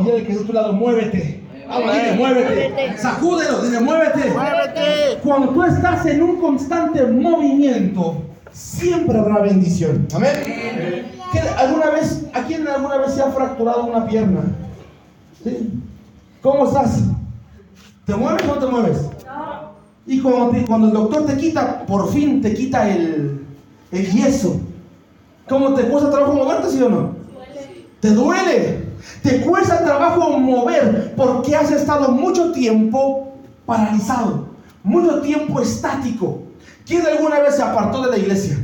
Y dile que está a tu lado, muévete. Vamos, dile, muévete. Sacúdelo, dile, muévete. Muévete. Cuando tú estás en un constante movimiento, siempre habrá bendición. Amén. ¿Quién ¿Alguna vez, ¿A quién alguna vez se ha fracturado una pierna? ¿Sí? ¿Cómo estás? ¿Te mueves o no te mueves? Y cuando, te- cuando el doctor te quita, por fin te quita el, el yeso. ¿Cómo te cuesta trabajo moverte, sí o no? Te duele. Te cuesta trabajo mover porque has estado mucho tiempo paralizado, mucho tiempo estático. ¿Quién alguna vez se apartó de la iglesia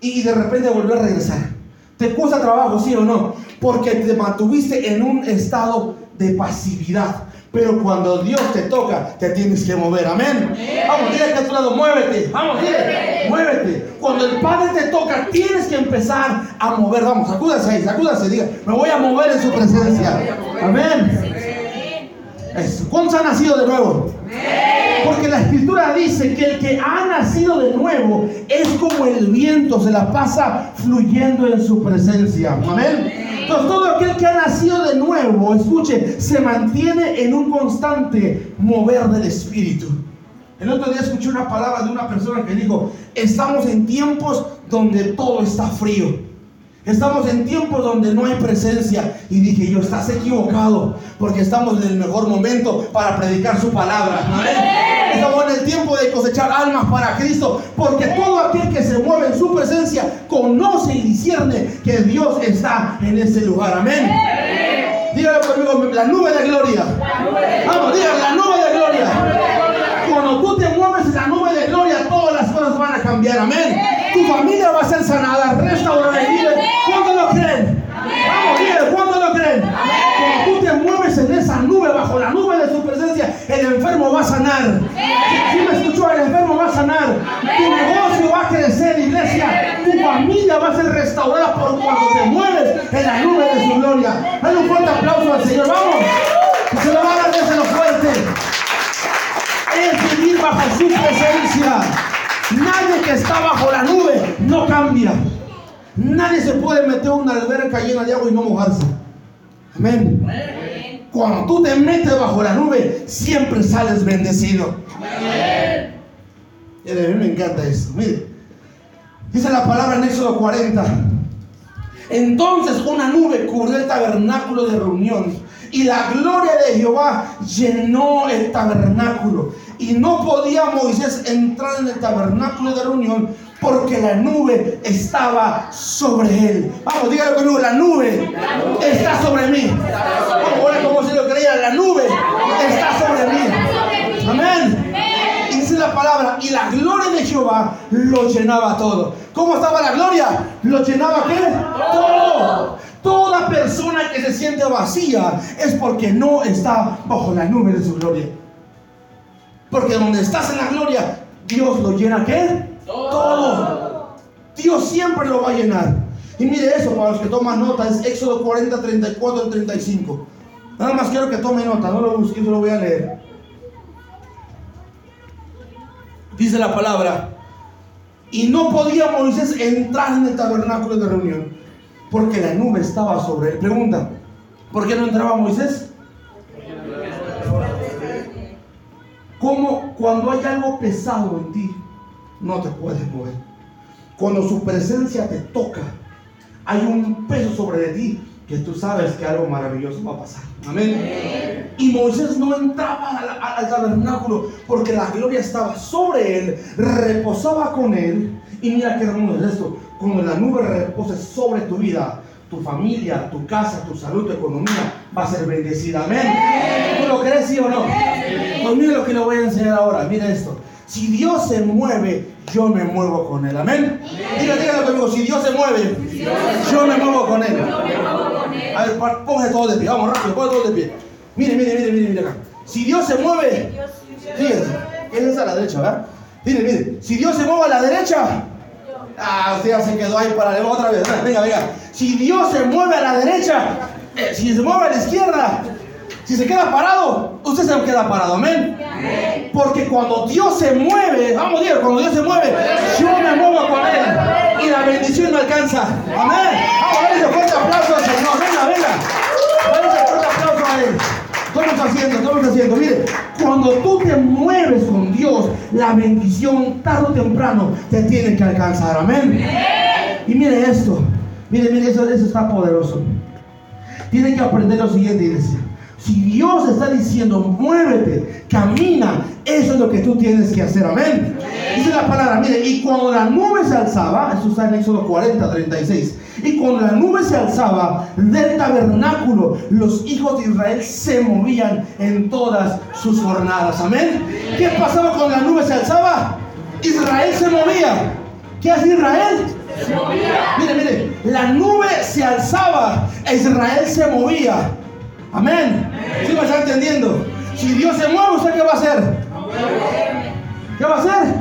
y de repente volvió a regresar? ¿Te cuesta trabajo, sí o no? Porque te mantuviste en un estado de pasividad. Pero cuando Dios te toca, te tienes que mover. Amén. Vamos, dile que a tu lado, muévete. Vamos, dile, muévete. Cuando el Padre te toca, tienes que empezar a mover. Vamos, sacúdase ahí, sacúdase. Diga, me voy a mover en su presencia. Amén. ¿Cuántos han nacido de nuevo? Porque la escritura dice que el que ha nacido de nuevo es como el viento, se la pasa fluyendo en su presencia. Amén. Entonces todo aquel que ha nacido de nuevo, escuche, se mantiene en un constante mover del Espíritu. El otro día escuché una palabra de una persona que dijo, estamos en tiempos donde todo está frío. Estamos en tiempos donde no hay presencia. Y dije yo, estás equivocado, porque estamos en el mejor momento para predicar su palabra. Amén. Estamos en el tiempo de cosechar almas para Cristo, porque todo aquel que se mueve en su presencia conoce y discierne que Dios está en ese lugar. Amén. Dígalo conmigo, la nube de gloria. Vamos, dígalo, la nube de gloria. Cuando tú te mueves en la nube de gloria, todas las cosas van a cambiar. Amén. Tu familia va a ser sanada, restaurada y libre. ¿Cuándo lo creen? Vamos, dígale, ¿cuándo lo creen? Cuando tú te mueves en esa nube, bajo la nube de su presencia, el enfermo va a sanar. Si me escuchó, el enfermo va a sanar. Tu negocio va a crecer, iglesia. Tu familia va a ser restaurada por cuando te mueves en la nube de su gloria. Dale un fuerte aplauso al Señor. Vamos. Se lo va a dar, déselo fuerte es vivir bajo su presencia. Nadie que está bajo la nube no cambia. Nadie se puede meter a una alberca llena de agua y no mojarse. Amén. Cuando tú te metes bajo la nube, siempre sales bendecido. Y a mí me encanta eso. Mire, dice la palabra en Éxodo 40. Entonces una nube cubrió el tabernáculo de reunión y la gloria de Jehová llenó el tabernáculo. Y no podía Moisés entrar en el tabernáculo de reunión porque la nube estaba sobre él. Vamos, dígalo conmigo, la nube está sobre mí. Ahora como si lo creía, la nube está sobre mí. Amén. Dice la palabra, y la gloria de Jehová lo llenaba todo. ¿Cómo estaba la gloria? ¿Lo llenaba qué? Todo. Toda persona que se siente vacía es porque no está bajo la nube de su gloria. Porque donde estás en la gloria, Dios lo llena qué? Todo. Dios siempre lo va a llenar. Y mire eso, para los que toman nota, es Éxodo 40, 34 al 35. Nada más quiero que tome nota, no lo busque, yo lo voy a leer. Dice la palabra, y no podía Moisés entrar en el tabernáculo de reunión, porque la nube estaba sobre él. Pregunta, ¿por qué no entraba Moisés? Como cuando hay algo pesado en ti, no te puedes mover. Cuando su presencia te toca, hay un peso sobre ti que tú sabes que algo maravilloso va a pasar. Amén. Y Moisés no entraba al, al- al tabernáculo porque la gloria estaba sobre él, reposaba con él. Y mira qué hermoso es esto. Cuando la nube repose sobre tu vida, tu familia, tu casa, tu salud, tu economía va a ser bendecida. Amén. ¿Tú lo crees, sí o no? Pues mire lo que le voy a enseñar ahora. Mira esto. Si Dios se mueve, yo me muevo con él. Amén. Dígale, dígale conmigo. Si Dios se mueve, yo me muevo con él. A ver, póngase todo de pie. Vamos rápido, póngase todo de pie. Mire, mire, mire, mire, mire acá. Si Dios se mueve, fíjense, esa es a la derecha, ¿verdad? Mire, mire. Si Dios se mueve a la derecha, ah, usted ya se quedó ahí para otra vez. Venga, venga. Si Dios se mueve a la derecha, eh, si se mueve a la izquierda, si se queda parado, usted se queda parado. Amén. Porque cuando Dios se mueve, vamos a decir, cuando Dios se mueve, yo me muevo con Él. Y la bendición me alcanza. Amén. Vamos a darle fuerte aplauso al Señor. Venga, venga. Dale fuerte haciendo? ¿Qué estamos haciendo? Mire, cuando tú te mueves con Dios, la bendición tarde o temprano te tiene que alcanzar. Amén. Y mire esto. Mire, mire, eso, eso está poderoso. Tiene que aprender lo siguiente, iglesia. Si Dios está diciendo, muévete, camina, eso es lo que tú tienes que hacer. Amén. Dice la palabra, mire, y cuando la nube se alzaba, eso está en Éxodo 40, 36, y cuando la nube se alzaba del tabernáculo, los hijos de Israel se movían en todas sus jornadas. Amén. ¿Qué pasaba cuando la nube se alzaba? Israel se movía. ¿Qué hace Israel? Se movía. Mire, mire, la nube se alzaba e Israel se movía. Amén. ¿Sí me está entendiendo? Si Dios se mueve, ¿usted qué va a hacer? ¿Qué va a hacer?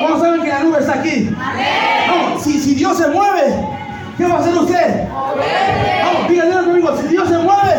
¿Cómo saben que la nube está aquí? No, si, si Dios se mueve, ¿qué va a hacer usted? Vamos, díganle conmigo, si Dios se mueve,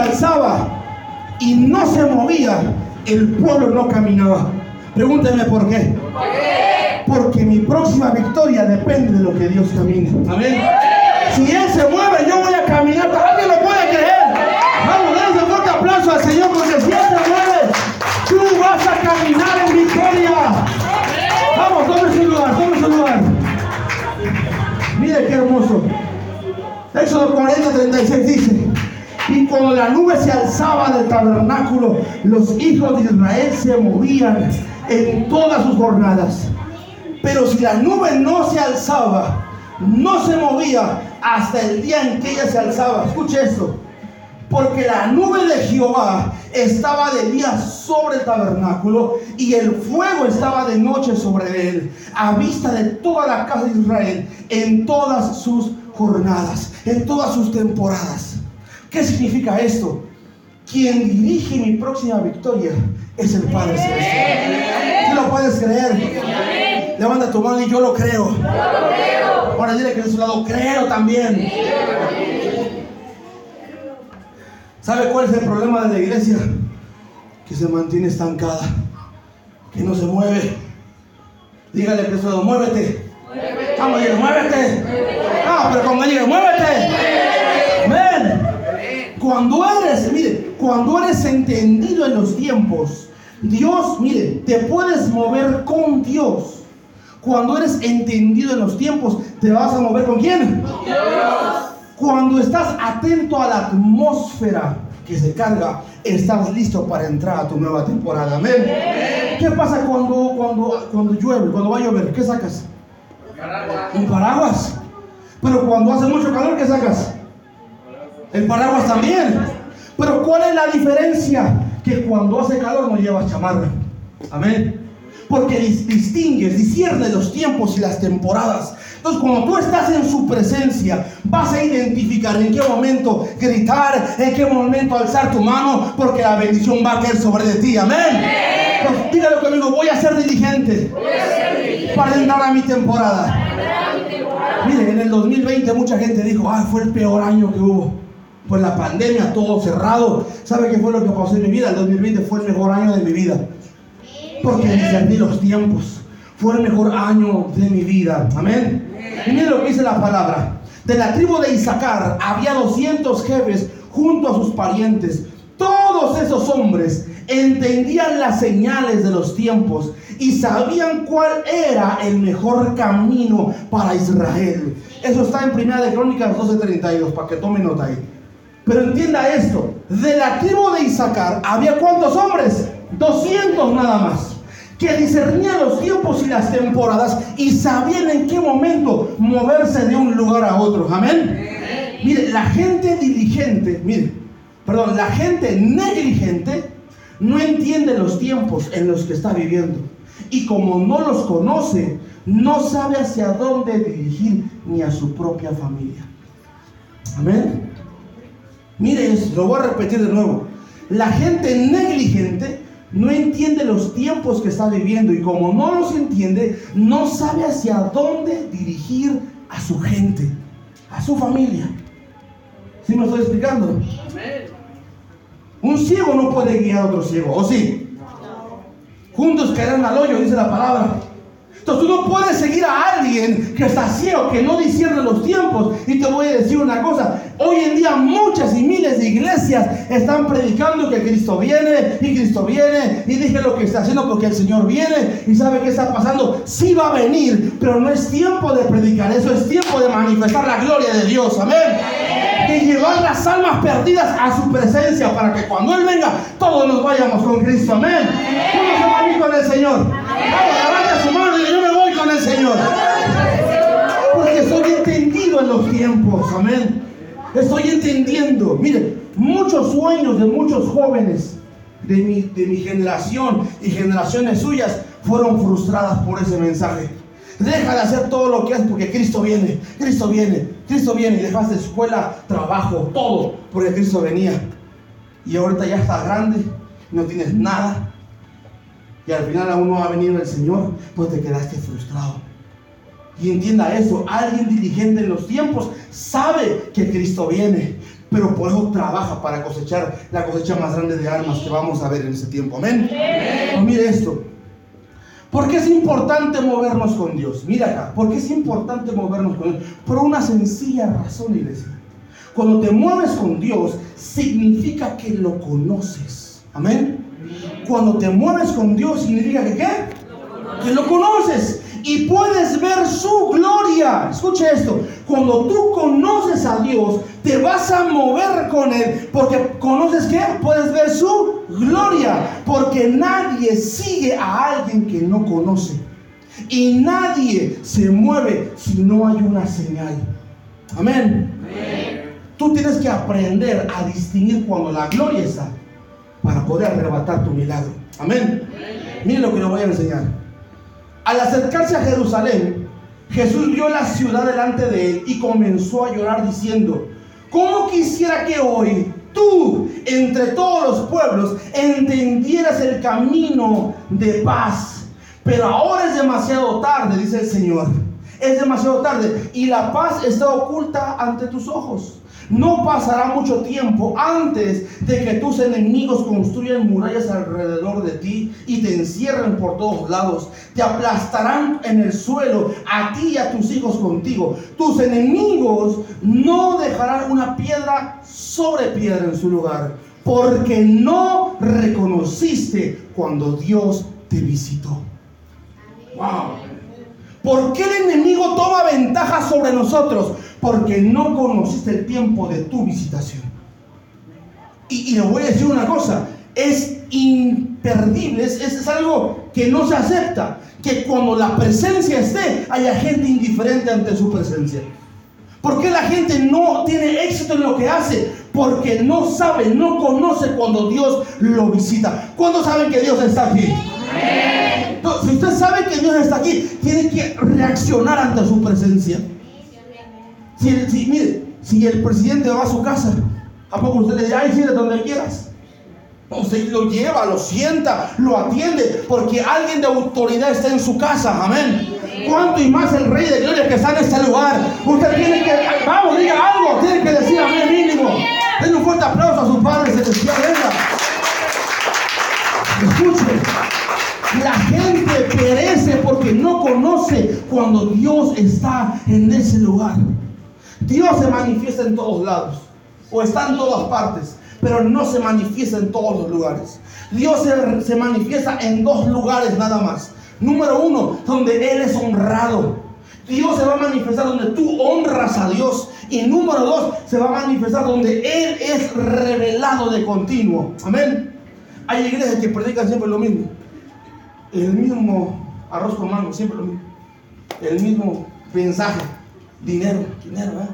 alzaba y no se movía, el pueblo no caminaba. Pregúnteme por qué. Porque mi próxima victoria depende de lo que Dios camine. Amén. Si Él se mueve, yo voy a caminar. ¿Alguien lo puede creer? Vamos, denle un fuerte aplauso al Señor porque si Él se mueve, tú vas a caminar en victoria. Vamos, tome su lugar, tome su lugar. Mire qué hermoso. Éxodo 40, 36 dice. Cuando la nube se alzaba del tabernáculo, los hijos de Israel se movían en todas sus jornadas. Pero si la nube no se alzaba, no se movía hasta el día en que ella se alzaba. Escuche esto. Porque la nube de Jehová estaba de día sobre el tabernáculo y el fuego estaba de noche sobre él, a vista de toda la casa de Israel, en todas sus jornadas, en todas sus temporadas. ¿Qué significa esto? Quien dirige mi próxima victoria es el Padre Celestial. ¿Tú lo puedes creer? Levanta tu mano y yo lo creo. Ahora dile que de su lado creo también. ¿Sabe cuál es el problema de la iglesia? Que se mantiene estancada, que no se mueve. Dígale que su lado, muévete. Vamos, dile, muévete. Ah, pero con él muévete. Cuando eres, mire, cuando eres entendido en los tiempos, Dios, mire, te puedes mover con Dios. Cuando eres entendido en los tiempos, ¿te vas a mover con quién? Cuando estás atento a la atmósfera que se carga, estás listo para entrar a tu nueva temporada. Amén. ¿Qué pasa cuando, cuando, cuando llueve? Cuando va a llover, ¿qué sacas? Un paraguas. Pero cuando hace mucho calor, ¿qué sacas? El paraguas también. Pero ¿cuál es la diferencia? Que cuando hace calor no llevas chamarra. Amén. Porque dis- distingues, disciernes los tiempos y las temporadas. Entonces, cuando tú estás en su presencia, vas a identificar en qué momento gritar, en qué momento alzar tu mano, porque la bendición va a caer sobre de ti. Amén. Pues, dígalo conmigo, voy a ser diligente para entrar a mi temporada. Mire, en el 2020 mucha gente dijo, ah, fue el peor año que hubo. Pues la pandemia, todo cerrado. ¿Sabe qué fue lo que pasó en mi vida? El 2020 fue el mejor año de mi vida. Porque discerní los tiempos. Fue el mejor año de mi vida. Amén. Y mire lo que dice la palabra. De la tribu de Isaacar había 200 jefes junto a sus parientes. Todos esos hombres entendían las señales de los tiempos y sabían cuál era el mejor camino para Israel. Eso está en Primera de Crónicas 12:32, para que tome nota ahí. Pero entienda esto, de la tribu de Isaacar había cuántos hombres? 200 nada más. que discernían los tiempos y las temporadas y sabían en qué momento moverse de un lugar a otro. Amén. Mire, la gente diligente, mire, perdón, la gente negligente no entiende los tiempos en los que está viviendo. Y como no los conoce, no sabe hacia dónde dirigir ni a su propia familia. Amén. Mire eso, lo voy a repetir de nuevo. La gente negligente no entiende los tiempos que está viviendo y como no los entiende, no sabe hacia dónde dirigir a su gente, a su familia. ¿Sí me estoy explicando? Un ciego no puede guiar a otro ciego, ¿o sí? Juntos caerán al hoyo, dice la palabra. Entonces tú no puedes seguir a alguien que está ciego, que no discierne los tiempos. Y te voy a decir una cosa, hoy en día muchas y miles de iglesias están predicando que Cristo viene y Cristo viene y dije lo que está haciendo porque el Señor viene y sabe qué está pasando. Sí va a venir, pero no es tiempo de predicar, eso es tiempo de manifestar la gloria de Dios. Amén. De llevar las almas perdidas a su presencia para que cuando Él venga todos nos vayamos con Cristo. Amén. ¿Cómo se va a ir con el Señor? Mano el Señor. Porque estoy entendido en los tiempos. Amén. Estoy entendiendo. Mire, muchos sueños de muchos jóvenes de mi, de mi generación y generaciones suyas fueron frustradas por ese mensaje. Deja de hacer todo lo que haces porque Cristo viene, Cristo viene, Cristo viene. Y dejaste escuela, trabajo, todo porque Cristo venía. Y ahorita ya estás grande, no tienes nada. Y al final aún no va a venir el Señor, pues te quedaste frustrado. Y entienda eso, alguien diligente en los tiempos sabe que Cristo viene, pero por eso trabaja para cosechar la cosecha más grande de almas que vamos a ver en ese tiempo. Amén. Pues mire esto. ¿Por qué es importante movernos con Dios? Mira acá, ¿por qué es importante movernos con Dios? Por una sencilla razón, iglesia. Cuando te mueves con Dios, significa que lo conoces. Amén. Cuando te mueves con Dios, significa que qué? Que lo conoces y puedes ver su gloria. Escuche esto. Cuando tú conoces a Dios, te vas a mover con Él. Porque conoces qué? Puedes ver su gloria. Porque nadie sigue a alguien que no conoce. Y nadie se mueve si no hay una señal. Amén. Tú tienes que aprender a distinguir cuando la gloria está para poder arrebatar tu milagro. Amén. Miren lo que les voy a enseñar. Al acercarse a Jerusalén, Jesús vio la ciudad delante de él y comenzó a llorar diciendo, ¿cómo quisiera que hoy tú, entre todos los pueblos, entendieras el camino de paz? Pero ahora es demasiado tarde, dice el Señor. Es demasiado tarde y la paz está oculta ante tus ojos. No pasará mucho tiempo antes de que tus enemigos construyan murallas alrededor de ti y te encierren por todos lados. Te aplastarán en el suelo, a ti y a tus hijos contigo. Tus enemigos no dejarán una piedra sobre piedra en su lugar, porque no reconociste cuando Dios te visitó. Wow. ¿Por qué el enemigo toma ventaja sobre nosotros? Porque no conociste el tiempo de tu visitación. Y, le voy a decir una cosa, es imperdible, es, es, algo que no se acepta, que cuando la presencia esté, haya gente indiferente ante su presencia. ¿Por qué la gente no tiene éxito en lo que hace? Porque no sabe, no conoce cuando Dios lo visita. ¿Cuándo saben que Dios está aquí? si usted sabe que Dios está aquí, tiene que reaccionar ante su presencia. Si, el presidente va a su casa, ¿a poco usted le dice, ay, donde quieras? Usted lo lleva, lo sienta, lo atiende, porque alguien de autoridad está en su casa, amén. ¿Cuánto y más el Rey de Gloria que está en este lugar? Usted tiene que, vamos, diga algo, tiene que decir amén mínimo. Denle un fuerte aplauso a su Padre Celestial, venga. Escuche. La gente perece porque no conoce cuando Dios está en ese lugar. Dios se manifiesta en todos lados o está en todas partes, pero no se manifiesta en todos los lugares. Dios se, manifiesta en dos lugares nada más. Número uno, donde Él es honrado. Dios se va a manifestar donde tú honras a Dios. Y número dos, se va a manifestar donde Él es revelado de continuo. Amén. Hay iglesias que predican siempre lo mismo. el mismo arroz con mango, siempre lo mismo. El mismo mensaje. Dinero, dinero, ¿eh?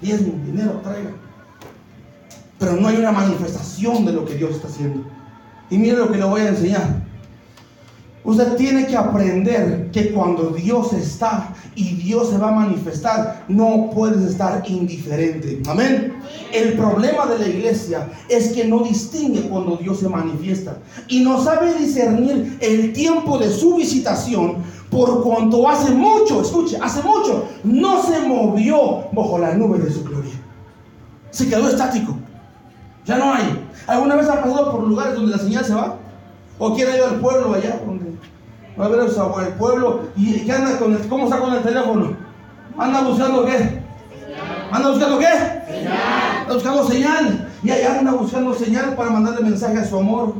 Diezmo, dinero, traiga. Pero no hay una manifestación de lo que Dios está haciendo. Y mire lo que le voy a enseñar. Usted tiene que aprender que cuando Dios está y Dios se va a manifestar, no puedes estar indiferente. Amén. El problema de la iglesia es que no distingue cuando Dios se manifiesta y no sabe discernir el tiempo de su visitación por cuanto hace mucho, escuche, hace mucho, no se movió bajo la nube de su gloria. Se quedó estático. Ya no hay. ¿Alguna vez ha pasado por lugares donde la señal se va? ¿O quiere ir al pueblo allá? Donde va a ver el pueblo y ¿qué anda con el, ¿cómo está con el teléfono? ¿Anda buscando qué? ¿Anda buscando qué? Señal. Anda buscando señal. Y allá anda buscando señal para mandarle mensaje a su amor.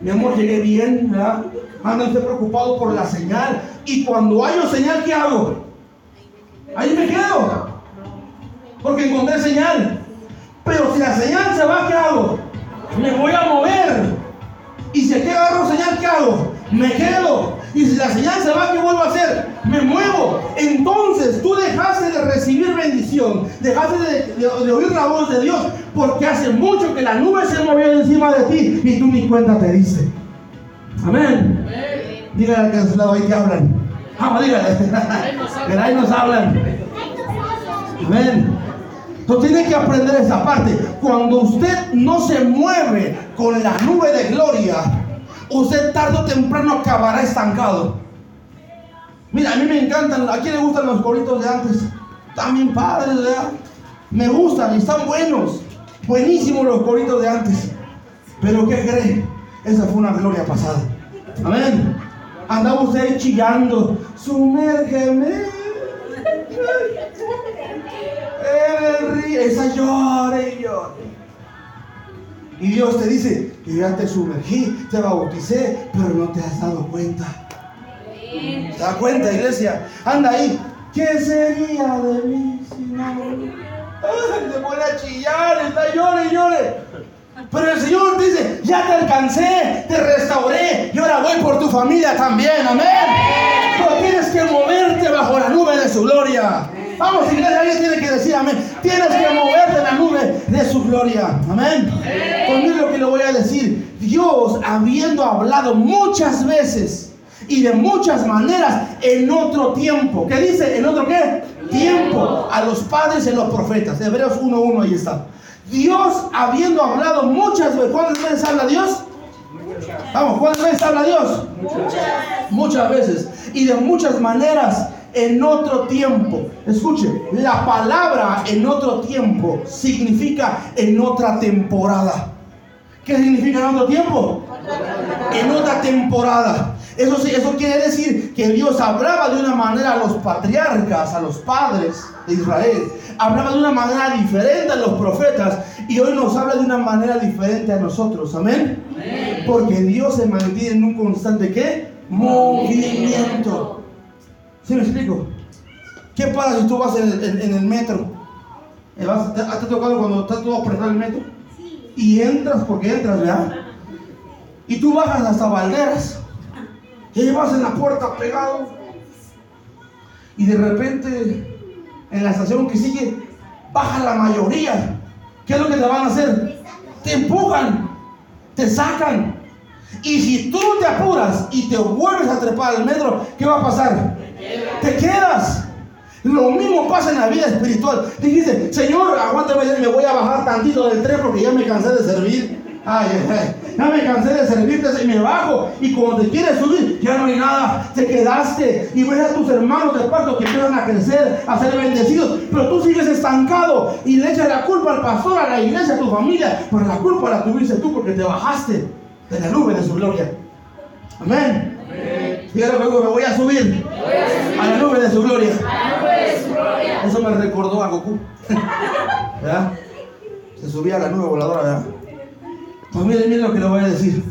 Mi amor, llegué bien, ¿verdad? Anda usted preocupado por la señal. Y cuando hay una señal, ¿qué hago? Ahí me quedo. Porque encontré señal. Pero si la señal se va, ¿qué hago? Me voy a mover. Y si aquí agarro señal, ¿qué hago? Me quedo. Y si la señal se va, ¿qué vuelvo a hacer? Me muevo. Entonces tú dejaste de recibir bendición, dejaste de, oír la voz de Dios, porque hace mucho que la nube se movió encima de ti y tú ni cuenta te diste. Amén. Dígale al que lado ahí que hablan. Vamos, dígale. Pero ahí nos hablan. Amén. Tú tienes que aprender esa parte. Cuando usted no se mueve con la nube de gloria, usted tarde o temprano acabará estancado. Mira, a mí me encantan, ¿a quién le gustan los coritos de antes? También padres. Me gustan, están buenos. Buenísimos los coritos de antes. Pero ¿qué cree? Esa fue una gloria pasada. Amén. Andaba usted chillando. Sumérgeme. el río. Esa llore y llore. Y Dios te dice, que ya te sumergí, te bauticé, pero no te has dado cuenta. ¿Te das cuenta, iglesia? Anda ahí. ¿Qué sería de mí si no? Se pone a chillar, está llore llore. Pero el Señor dice, ya te alcancé, te restauré y ahora voy por tu familia también, amén. Pero tienes que moverte bajo la nube de su gloria. Vamos, iglesia, alguien tiene que decir amén. Tienes que moverte en la nube de su gloria. Amén. Conmigo lo que le voy a decir. Dios, habiendo hablado muchas veces y de muchas maneras en otro tiempo. ¿Qué dice? ¿En otro qué? Tiempo. A los padres y los profetas. Hebreos 1.1, ahí está. Dios, habiendo hablado muchas veces. ¿Cuántas veces habla Dios? Vamos, ¿cuántas veces habla Dios? Muchas. Muchas veces. Y de muchas maneras en otro tiempo. Escuche, la palabra en otro tiempo significa en otra temporada. ¿Qué significa en otro tiempo? En otra temporada. Eso, eso quiere decir que Dios hablaba de una manera a los patriarcas, a los padres de Israel. Hablaba de una manera diferente a los profetas y hoy nos habla de una manera diferente a nosotros. Amén. Porque Dios se mantiene en un constante ¿qué? movimiento. ¿Sí me explico? ¿Qué pasa si tú vas en, el metro? ¿Te, ¿Has tocado cuando estás todo apretado el metro? Y entras porque entras, ¿verdad? Y tú bajas hasta Valderas. Y ahí vas en la puerta pegado. Y de repente, en la estación que sigue, baja la mayoría. ¿Qué es lo que te van a hacer? Te empujan, te sacan. Y si tú te apuras y te vuelves a trepar al metro, ¿qué va a pasar? Te quedas. Lo mismo pasa en la vida espiritual. Dijiste, Señor, aguántame, me voy a bajar tantito del tren porque ya me cansé de servir. Ay, ay, ya me cansé de servirte y me bajo. Y cuando te quieres subir, ya no hay nada. Te quedaste y ves a tus hermanos de paso que empiezan a crecer, a ser bendecidos. Pero tú sigues estancado y le echas la culpa al pastor, a la iglesia, a tu familia. Pero la culpa la tuviste tú porque te bajaste de la nube de su gloria. Amén. Dígalo luego, me voy a subir a la nube de su gloria. Eso me recordó a Goku. ¿Verdad? Se subía a la nube voladora, ¿verdad? Pues miren, miren lo que le voy a decir.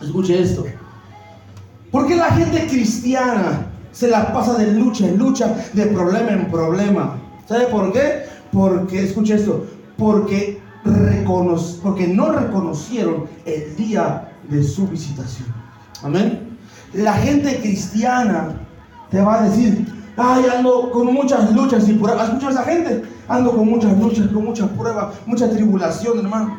Escuche esto. ¿Por qué la gente cristiana se la pasa de lucha en lucha, de problema en problema? ¿Sabe por qué? Porque, escuche esto, porque, porque no reconocieron el día de su visitación. Amén. La gente cristiana te va a decir, ay, ando con muchas luchas y pruebas. ¿Has esa gente? Ando con muchas luchas, con muchas pruebas, mucha tribulación, hermano.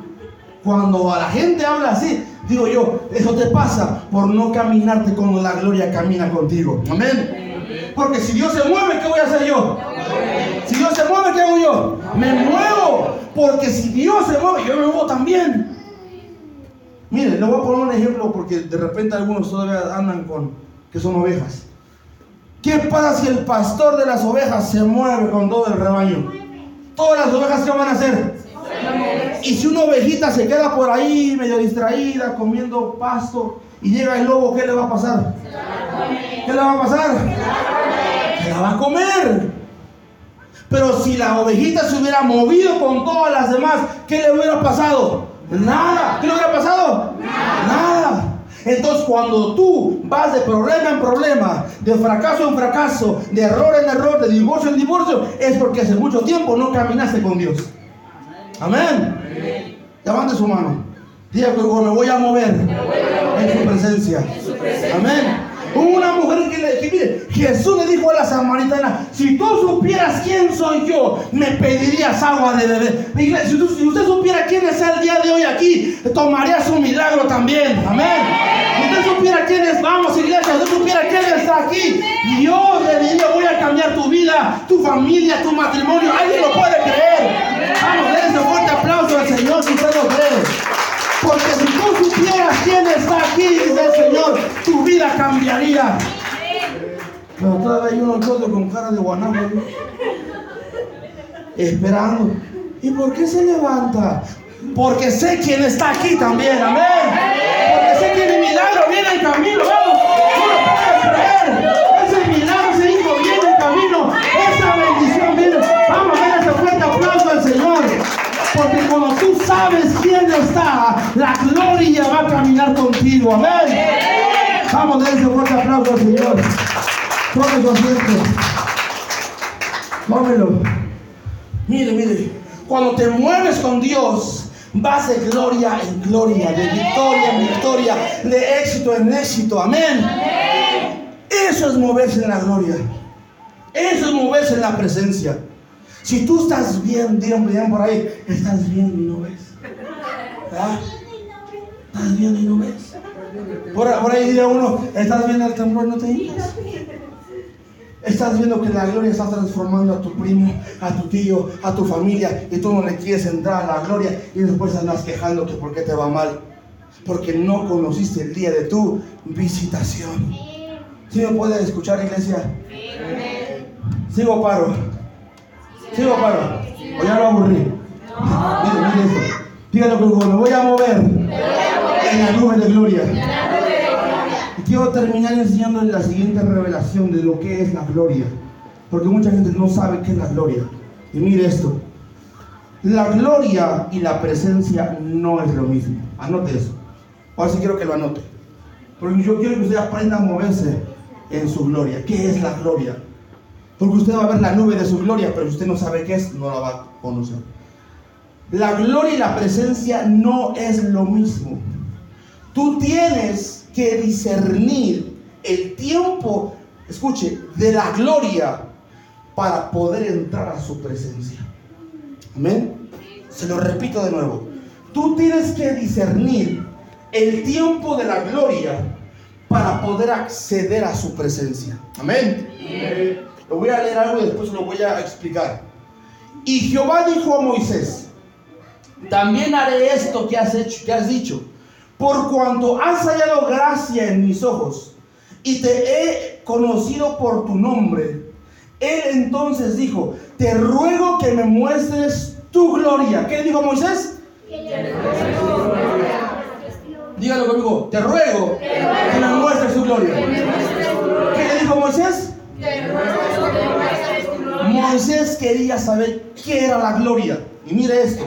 Cuando a la gente habla así, digo yo, eso te pasa por no caminarte cuando la gloria camina contigo. Amén. Porque si Dios se mueve, ¿qué voy a hacer yo? Si Dios se mueve, ¿qué hago yo? Me muevo. Porque si Dios se mueve, yo me muevo también. Mire, le voy a poner un ejemplo porque de repente algunos todavía andan con que son ovejas. ¿Qué pasa si el pastor de las ovejas se mueve con todo el rebaño? Todas las ovejas, ¿qué van a hacer? Y si una ovejita se queda por ahí medio distraída, comiendo pasto, y llega el lobo, ¿qué le va a pasar? ¿Qué le va a pasar? Se la va a comer. Pero si la ovejita se hubiera movido con todas las demás, ¿qué le hubiera pasado? Nada. ¿Qué le hubiera pasado? Nada. Entonces cuando tú vas de problema en problema, de fracaso en fracaso, de error en error, de divorcio en divorcio, es porque hace mucho tiempo no caminaste con Dios. Amén. Levante su mano. Diga que me voy a mover en su presencia. Amén. Una mujer que le que mire, Jesús le dijo a la samaritana, si tú supieras quién soy yo, me pedirías agua de beber. Si, si usted supiera quién es el día de hoy aquí, tomaría su milagro también. Amén. Supiera quién es, vamos iglesia, si usted supiera quién está aquí, Dios le diría, voy a cambiar tu vida, tu familia, tu matrimonio. Alguien lo puede creer. Vamos, denle un fuerte aplauso al Señor si usted lo cree. Porque si tú supieras quién está aquí, dice el Señor, tu vida cambiaría. Pero todavía hay uno todo con cara de guanajo. Esperando. ¿Y por qué se levanta? Porque sé quién está aquí también, amén. Porque sé que mi milagro viene en camino, vamos. No lo puedes creer. Ese milagro, ese hijo viene en camino. Esa bendición viene. Vamos a dar ese fuerte aplauso al Señor. Porque cuando tú sabes quién está, la gloria va a caminar contigo. Amén. Vamos, a ese fuerte aplauso al Señor. Tome su asiento. Tómelo. Mire, mire. Cuando te mueves con Dios, vas de gloria en gloria, de victoria en victoria, de éxito en éxito. Amén. Eso es moverse en la gloria. Eso es moverse en la presencia. Si tú estás bien, digan, por ahí, estás bien y no ves. ¿Ah? ¿Estás bien y no ves? Por, ahí diría uno, estás viendo el temblor, no te digas. Estás viendo que la gloria está transformando a tu primo, a tu tío, a tu familia, y tú no le quieres entrar a la gloria y después andas quejándote porque te va mal. Porque no conociste el día de tu visitación. ¿Sí me puede escuchar, iglesia? Sigo paro. ¿Sigo paro? ¿O ya lo aburrí? Mire, mire eso. Dígalo conmigo, me voy a mover en la nube de gloria. Quiero terminar enseñándole la siguiente revelación de lo que es la gloria. Porque mucha gente no sabe qué es la gloria. Y mire esto. La gloria y la presencia no es lo mismo. Anote eso. Ahora sí quiero que lo anote. Porque yo quiero que usted aprenda a moverse en su gloria. ¿Qué es la gloria? Porque usted va a ver la nube de su gloria, pero usted no sabe qué es, no la va a conocer. La gloria y la presencia no es lo mismo. Tú tienes que discernir el tiempo, escuche, de la gloria para poder entrar a su presencia. Amén. Se lo repito de nuevo. Tú tienes que discernir el tiempo de la gloria para poder acceder a su presencia. Amén. Amén. Lo voy a leer algo y después lo voy a explicar. Y Jehová dijo a Moisés, también haré esto que has hecho, que has dicho, por cuanto has hallado gracia en mis ojos y te he conocido por tu nombre. Él entonces dijo, te ruego que me muestres tu gloria. ¿Qué dijo Moisés? Dígalo conmigo, te ruego que me muestres tu gloria. ¿Qué le dijo Moisés? Moisés quería saber qué era la gloria. Y mire esto.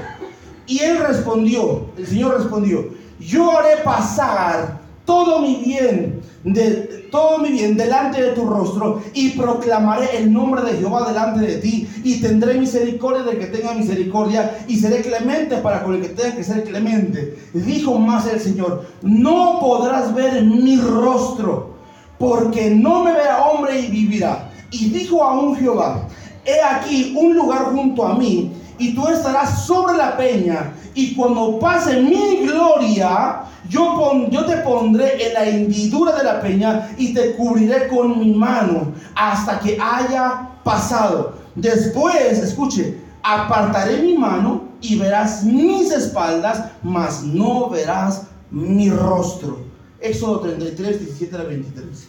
Y él respondió, el Señor respondió, yo haré pasar todo mi bien, de, todo mi bien delante de tu rostro y proclamaré el nombre de Jehová delante de ti y tendré misericordia del que tenga misericordia y seré clemente para con el que tenga que ser clemente. Dijo más el Señor, no podrás ver mi rostro porque no me verá hombre y vivirá. Y dijo aún Jehová, he aquí un lugar junto a mí, y tú estarás sobre la peña, y cuando pase mi gloria, yo, te pondré en la hendidura de la peña y te cubriré con mi mano hasta que haya pasado. Después, escuche, apartaré mi mano y verás mis espaldas, mas no verás mi rostro. Éxodo 33, 17 a 23.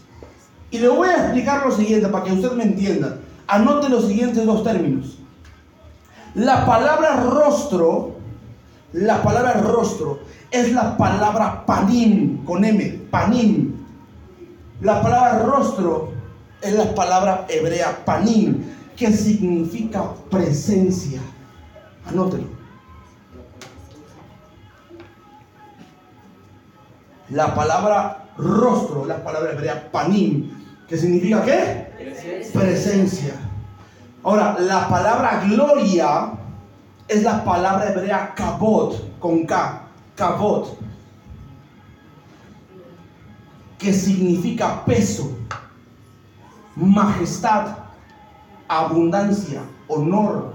Y le voy a explicar lo siguiente para que usted me entienda. Anote los siguientes dos términos. La palabra rostro, la palabra rostro es la palabra panim, con M, panim. La palabra rostro es la palabra hebrea panim, que significa presencia. Anótelo. La palabra rostro, la palabra hebrea panim, que significa qué? Presencia. Presencia. Ahora, la palabra gloria es la palabra hebrea kabot, con K, kabot, que significa peso, majestad, abundancia, honor.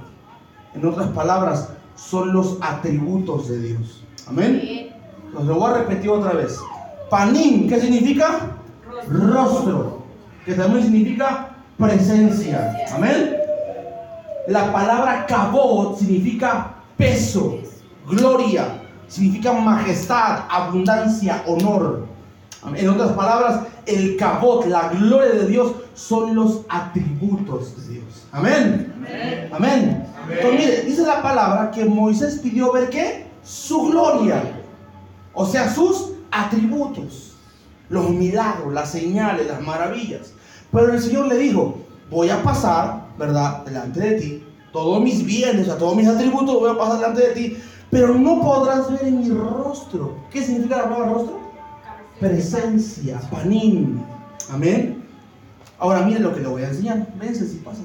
En otras palabras, son los atributos de Dios. Amén. lo voy a repetir otra vez. Panim, ¿qué significa? Rostro, que también significa presencia. Amén. La palabra kabot significa peso, gloria, significa majestad, abundancia, honor. En otras palabras, el cabot, la gloria de Dios, son los atributos de Dios. Amén. Amén. Entonces, mire, dice la palabra que Moisés pidió ver qué? Su gloria. O sea, sus atributos. Los milagros, las señales, las maravillas. Pero el Señor le dijo, voy a pasar, ¿verdad? Delante de ti. Todos mis bienes, o todos mis atributos voy a pasar delante de ti. Pero no podrás ver en mi rostro. ¿Qué significa la palabra rostro? Presencia, panín. Amén. Ahora miren lo que le voy a enseñar. Vence si pasa.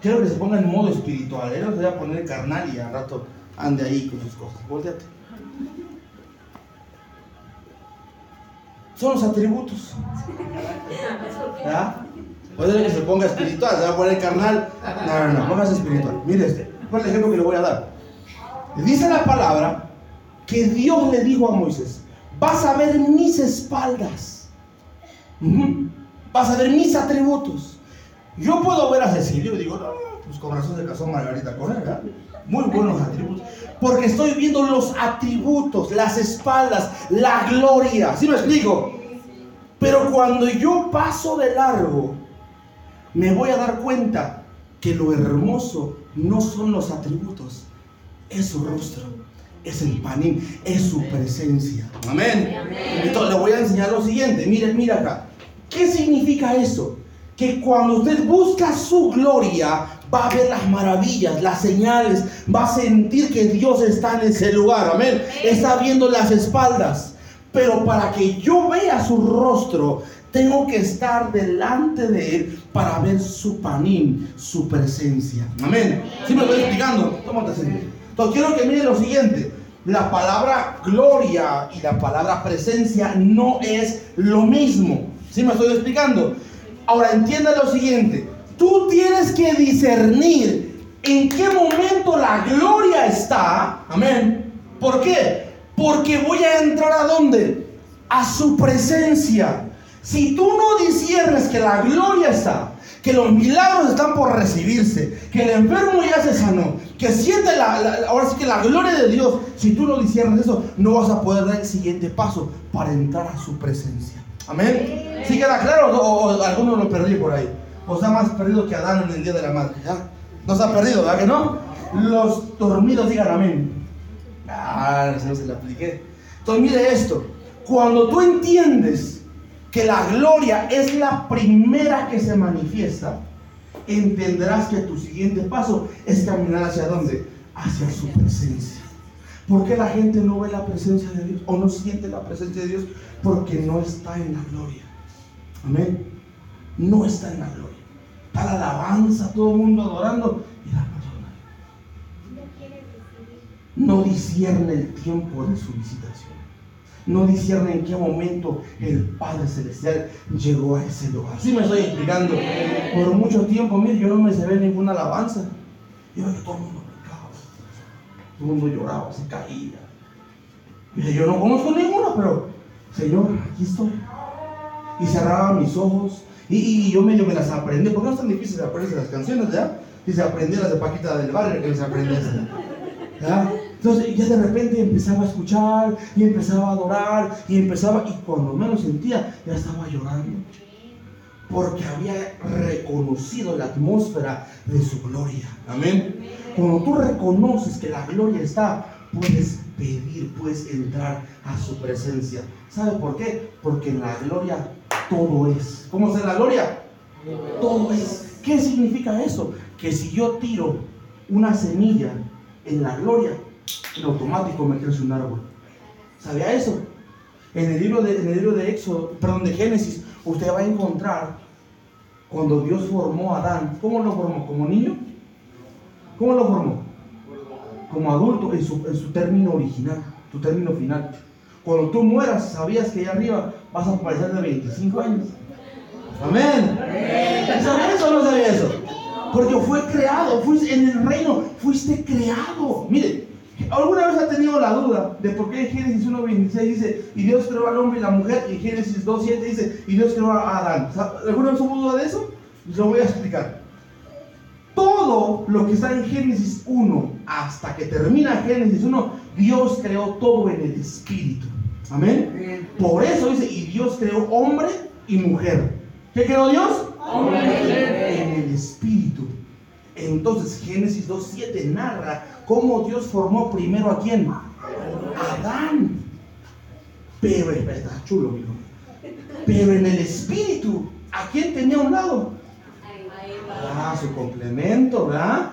Quiero que se ponga en modo espiritual. Él se voy a poner carnal y al rato ande ahí con sus cosas. Volteate. Son los atributos. Puede que se ponga espiritual, se va a poner carnal. No, no, no, póngase espiritual. Mire este. ¿Cuál es el ejemplo que le voy a dar? Dice la palabra que Dios le dijo a Moisés, vas a ver mis espaldas. Vas a ver mis atributos. Yo puedo ver a Cecilio y digo, no, pues con razón se casó Margarita ¿verdad? Muy buenos atributos. Porque estoy viendo los atributos, las espaldas, la gloria. ¿Sí me explico? Pero cuando yo paso de largo, me voy a dar cuenta que lo hermoso no son los atributos, es su rostro, es el panín, es su presencia. Amén. Entonces le voy a enseñar lo siguiente. Miren, mira acá. ¿Qué significa eso? Que cuando usted busca su gloria, va a ver las maravillas, las señales, va a sentir que Dios está en ese lugar. Amén. Está viendo las espaldas. Pero para que yo vea su rostro, tengo que estar delante de Él para ver su panín, su presencia. Amén. ¿Sí me estoy explicando? Tómate Entonces quiero que miren lo siguiente. La palabra gloria y la palabra presencia no es lo mismo. ¿Sí me estoy explicando? Ahora entienda lo siguiente. Tú tienes que discernir en qué momento la gloria está. Amén. ¿Por qué? Porque voy a entrar a dónde? A su presencia. Si tú no disiernes que la gloria está, que los milagros están por recibirse, que el enfermo ya se sanó, que siente la, ahora sí que la gloria de Dios, si tú no disiernes eso, no vas a poder dar el siguiente paso para entrar a su presencia. Amén. ¿Sí queda claro o, alguno lo perdí por ahí? O está más perdido que Adán en el día de la madre. ¿ya? No se ha perdido, ¿verdad que no? Los dormidos digan amén. Ah, no se lo apliqué. Entonces mire esto. Cuando tú entiendes que la gloria es la primera que se manifiesta, entenderás que tu siguiente paso es caminar hacia dónde? Hacia su presencia. ¿Por qué la gente no ve la presencia de Dios o no siente la presencia de Dios? Porque no está en la gloria. Amén. No está en la gloria. Está la alabanza, todo el mundo adorando y la persona no discierne el tiempo de su visitación. No discierne en qué momento el Padre Celestial llegó a ese lugar. Así me estoy explicando. Por mucho tiempo, mire, yo no me ve ninguna alabanza. Yo todo el mundo brincaba, todo el mundo lloraba, se caía. Mire, yo no conozco ninguna, pero Señor, aquí estoy. Y cerraba mis ojos y, yo medio me las aprendí, porque no es tan difícil aprenderse las canciones, ¿ya? Se aprendía las de Paquita del barrio que se aprendía. ¿ya? Entonces ya de repente empezaba a escuchar y empezaba a adorar y empezaba, y cuando menos sentía, ya estaba llorando. Porque había reconocido la atmósfera de su gloria. Amén. Cuando tú reconoces que la gloria está, puedes pedir, puedes entrar a su presencia. ¿Sabe por qué? Porque en la gloria todo es. ¿Cómo es la gloria? Todo es. ¿Qué significa eso? Que si yo tiro una semilla en la gloria, en automático me crece un árbol. ¿Sabía eso? En el libro de, en el libro de Éxodo, perdón, de Génesis, usted va a encontrar cuando Dios formó a Adán. ¿Cómo lo formó? ¿Como niño? ¿Cómo lo formó? Como adulto en su, en su término original, su término final. Cuando tú mueras, sabías que allá arriba vas a aparecer de 25 años. Amén. ¿Sabías eso o no sabías eso? Porque fue creado, fuiste en el reino, fuiste creado. Mire, ¿Alguna vez ha tenido la duda de por qué en Génesis 1.26 dice, y Dios creó al hombre y la mujer, y Génesis 2.7 dice, y Dios creó a Adán? ¿Alguna vez hubo duda de eso? Les lo voy a explicar. Todo lo que está en Génesis 1 hasta que termina Génesis 1, Dios creó todo en el Espíritu. Amén. Por eso dice, y Dios creó hombre y mujer. ¿Qué creó Dios? Hombre. En el Espíritu. Entonces Génesis 2.7 narra cómo Dios formó primero a quién? Adán. Pero, está chulo, Pero en el espíritu, ¿a quién tenía un lado? Ah, su complemento, ¿verdad?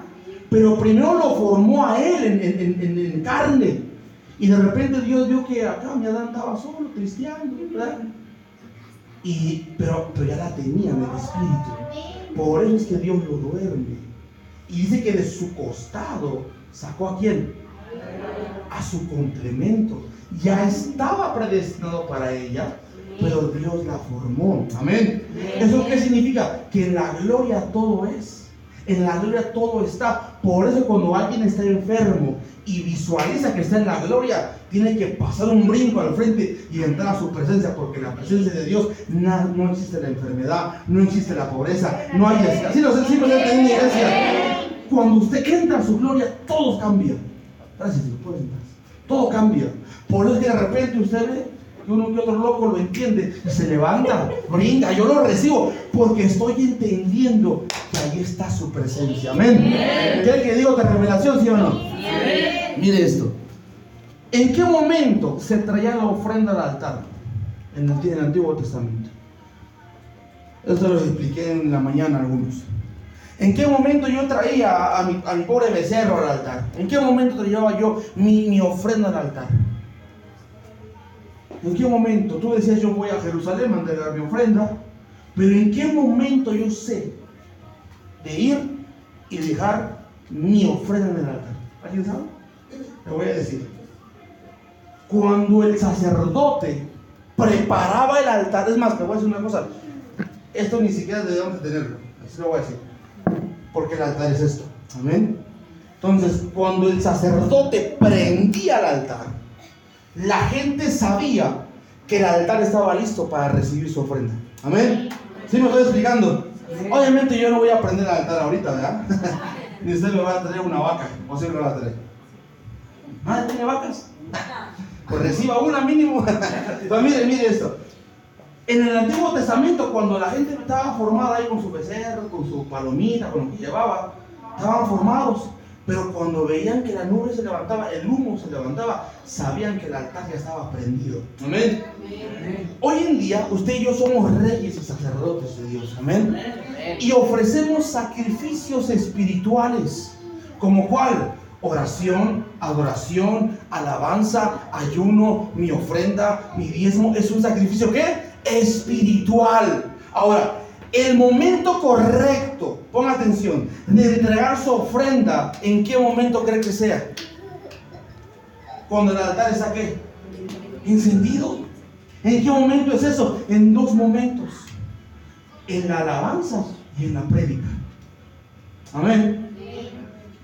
Pero primero lo formó a él en, carne. Y de repente Dios vio que acá mi Adán estaba solo, cristiano, ¿verdad? Y, pero, pero ya la tenía en el espíritu. Por eso es que Dios lo duerme. Y dice que de su costado sacó a quién? A su complemento. Ya estaba predestinado para ella, pero Dios la formó. Amén. ¿Eso qué significa? Que en la gloria todo es. En la gloria todo está. Por eso cuando alguien está enfermo y visualiza que está en la gloria, tiene que pasar un brinco al frente y entrar a su presencia, porque en la presencia de Dios no existe la enfermedad, no existe la pobreza, no hay así no sé si iglesia. Cuando usted entra a su gloria, todo cambia. Gracias, Todo cambia. Por eso es que de repente usted ve que uno que otro loco lo entiende y se levanta, brinda, yo lo recibo porque estoy entendiendo que ahí está su presencia. Amén. ¿Qué que digo de revelación, sí o no? Mire esto. ¿En qué momento se traía la ofrenda al altar? En el, en el Antiguo Testamento. Eso lo expliqué en la mañana a algunos. ¿En qué momento yo traía a mi, pobre becerro al altar? ¿En qué momento traía yo mi, ofrenda al altar? ¿En qué momento? Tú decías yo voy a Jerusalén a entregar mi ofrenda, pero ¿en qué momento yo sé de ir y dejar mi ofrenda en el altar? ¿Alguien sabe? Te voy a decir. Cuando el sacerdote preparaba el altar, es más, te voy a decir una cosa, esto ni siquiera debemos tenerlo, así lo voy a decir porque el altar es esto. Amén. Entonces, cuando el sacerdote prendía el altar, la gente sabía que el altar estaba listo para recibir su ofrenda. Amén. ¿Sí me estoy explicando? Obviamente yo no voy a prender el altar ahorita, ¿verdad? Ni usted me va a traer una vaca, o si me va a traer. ¿Nadie tiene vacas? Pues reciba una mínimo. pues mire, mire esto. En el Antiguo Testamento, cuando la gente estaba formada ahí con su becerro, con su palomita, con lo que llevaba, estaban formados. Pero cuando veían que la nube se levantaba, el humo se levantaba, sabían que el altar ya estaba prendido. Amén. Hoy en día, usted y yo somos reyes y sacerdotes de Dios. Amén. Y ofrecemos sacrificios espirituales. ¿Como cuál? Oración, adoración, alabanza, ayuno, mi ofrenda, mi diezmo. ¿Es un sacrificio qué? Espiritual. Ahora, el momento correcto, ponga atención, de entregar su ofrenda, ¿en qué momento cree que sea? Cuando el altar está qué? encendido. ¿En qué momento es eso? En dos momentos. En la alabanza y en la prédica. Amén.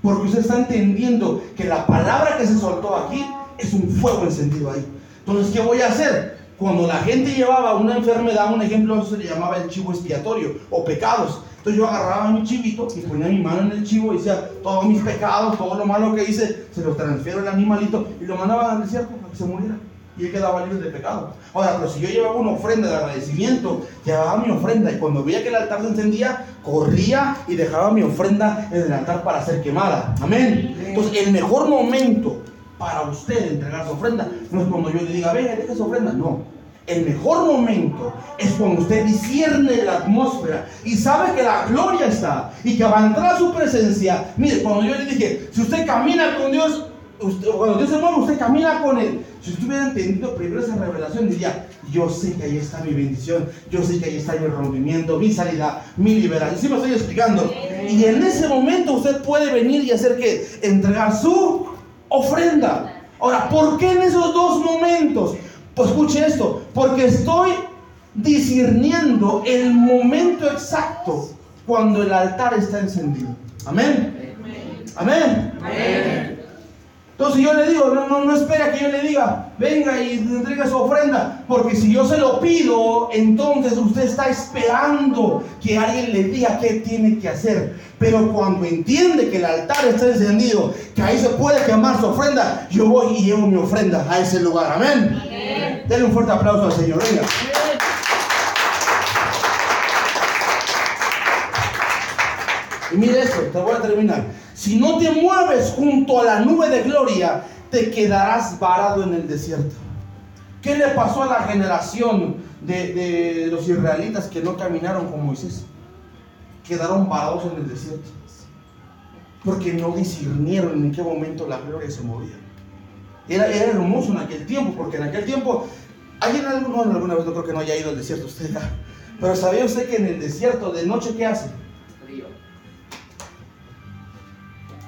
Porque usted está entendiendo que la palabra que se soltó aquí es un fuego encendido ahí. Entonces, ¿qué voy a hacer? Cuando la gente llevaba una enfermedad, un ejemplo, se le llamaba el chivo expiatorio o pecados. Entonces yo agarraba mi chivito y ponía mi mano en el chivo y decía, todos mis pecados, todo lo malo que hice, se los transfiero al animalito y lo mandaba al desierto para que se muriera. Y él quedaba libre de pecado. Ahora, pero si yo llevaba una ofrenda de agradecimiento, llevaba mi ofrenda y cuando veía que el altar se encendía, corría y dejaba mi ofrenda en el altar para ser quemada. Amén. Entonces, el mejor momento para usted entregar su ofrenda no es cuando yo le diga, venga, deje su ofrenda. No. El mejor momento es cuando usted discierne la atmósfera y sabe que la gloria está y que va a entrar a su presencia. Mire, cuando yo le dije, si usted camina con Dios, cuando Dios se mueve, usted camina con Él. Si usted hubiera entendido primero esa revelación, diría, yo sé que ahí está mi bendición, yo sé que ahí está mi rompimiento, mi salida, mi liberación. ¿Sí me estoy explicando? Y en ese momento usted puede venir y hacer que entregar su ofrenda. Ahora, ¿por qué en esos dos momentos? Pues escuche esto, porque estoy discerniendo el momento exacto cuando el altar está encendido. Amén. Amén. Amén. Entonces yo le digo, no, no, no espera que yo le diga, venga y entregue su ofrenda, porque si yo se lo pido, entonces usted está esperando que alguien le diga qué tiene que hacer. Pero cuando entiende que el altar está encendido, que ahí se puede quemar su ofrenda, yo voy y llevo mi ofrenda a ese lugar. Amén. Denle un fuerte aplauso al Señor. Venga. Y mire esto, te voy a terminar. Si no te mueves junto a la nube de gloria, te quedarás varado en el desierto. ¿Qué le pasó a la generación de, los israelitas que no caminaron con Moisés? Quedaron varados en el desierto. Porque no discernieron en qué momento la gloria se movía. Era, era hermoso en aquel tiempo, porque en aquel tiempo, ¿alguien alguna, alguna vez no creo que no haya ido al desierto usted? Pero ¿sabía usted que en el desierto de noche qué hace?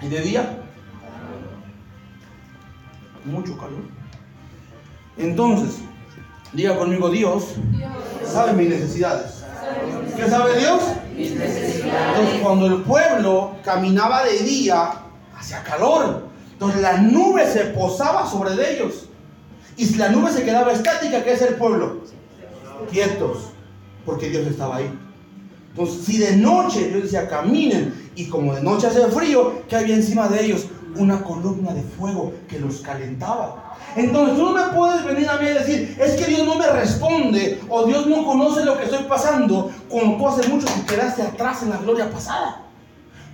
¿Y de día? Mucho calor. Entonces, diga conmigo, Dios, sabe mis necesidades. ¿Qué sabe Dios? Mis necesidades. Entonces, cuando el pueblo caminaba de día, hacía calor. Entonces la nube se posaba sobre ellos. Y si la nube se quedaba estática, ¿qué es el pueblo? Quietos. Porque Dios estaba ahí. Entonces, si de noche Dios decía, caminen, y como de noche hace frío, ¿qué había encima de ellos? Una columna de fuego que los calentaba. Entonces tú no me puedes venir a mí y decir, es que Dios no me responde o Dios no conoce lo que estoy pasando, como tú hace mucho que quedaste atrás en la gloria pasada.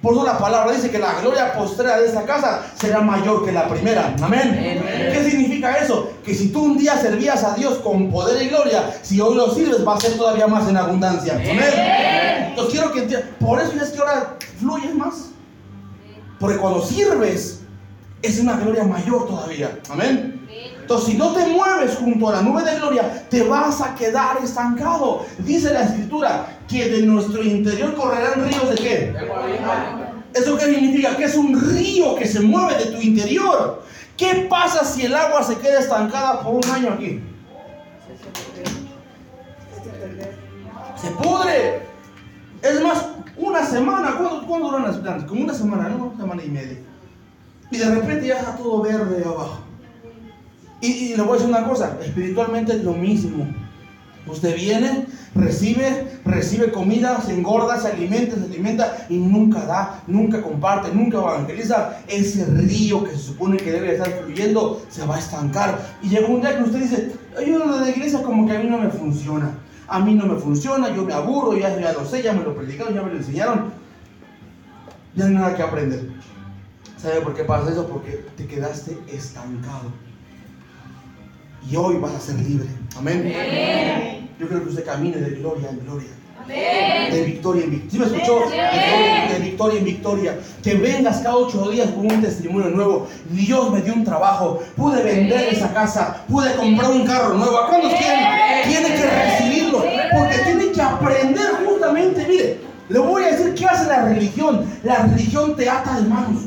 Por eso la palabra dice que la gloria postrera de esta casa será mayor que la primera. Amén. ¿Qué significa eso? Que si tú un día servías a Dios con poder y gloria, si hoy lo sirves va a ser todavía más en abundancia. Amén. Entonces quiero que entiendan. Por eso es que ahora fluyes más. Porque cuando sirves es una gloria mayor todavía. Amén. Entonces, si no te mueves junto a la nube de gloria, te vas a quedar estancado. Dice la escritura que de nuestro interior correrán ríos de qué? ¿Eso qué significa? Que es un río que se mueve de tu interior. ¿Qué pasa si el agua se queda estancada por un año aquí? Se pudre. Es más, una semana. ¿Cuándo, duran las plantas? Como una semana, ¿no? Una semana y media. Y de repente ya está todo verde abajo. Y, le voy a decir una cosa, espiritualmente es lo mismo. Usted viene, recibe, recibe comida, se engorda, se alimenta, se alimenta y nunca da, nunca comparte, nunca evangeliza. Ese río que se supone que debe estar fluyendo se va a estancar. Y llega un día que usted dice, no de la iglesia como que a mí no me funciona. A mí no me funciona, yo me aburro, ya, ya lo sé, ya me lo predicaron, ya me lo enseñaron. Ya no hay nada que aprender. ¿Sabe por qué pasa eso? Porque te quedaste estancado y hoy vas a ser libre. Amén. Yo quiero que usted camine de gloria en gloria. De victoria en victoria. ¿Sí me escuchó? De, victoria en victoria. Que vengas cada ocho días con un testimonio nuevo. Dios me dio un trabajo. Pude vender esa casa. Pude comprar un carro nuevo. ¿A cuántos quieren? Tiene que recibirlo. Porque tiene que aprender justamente. Mire, le voy a decir qué hace la religión. La religión te ata de manos.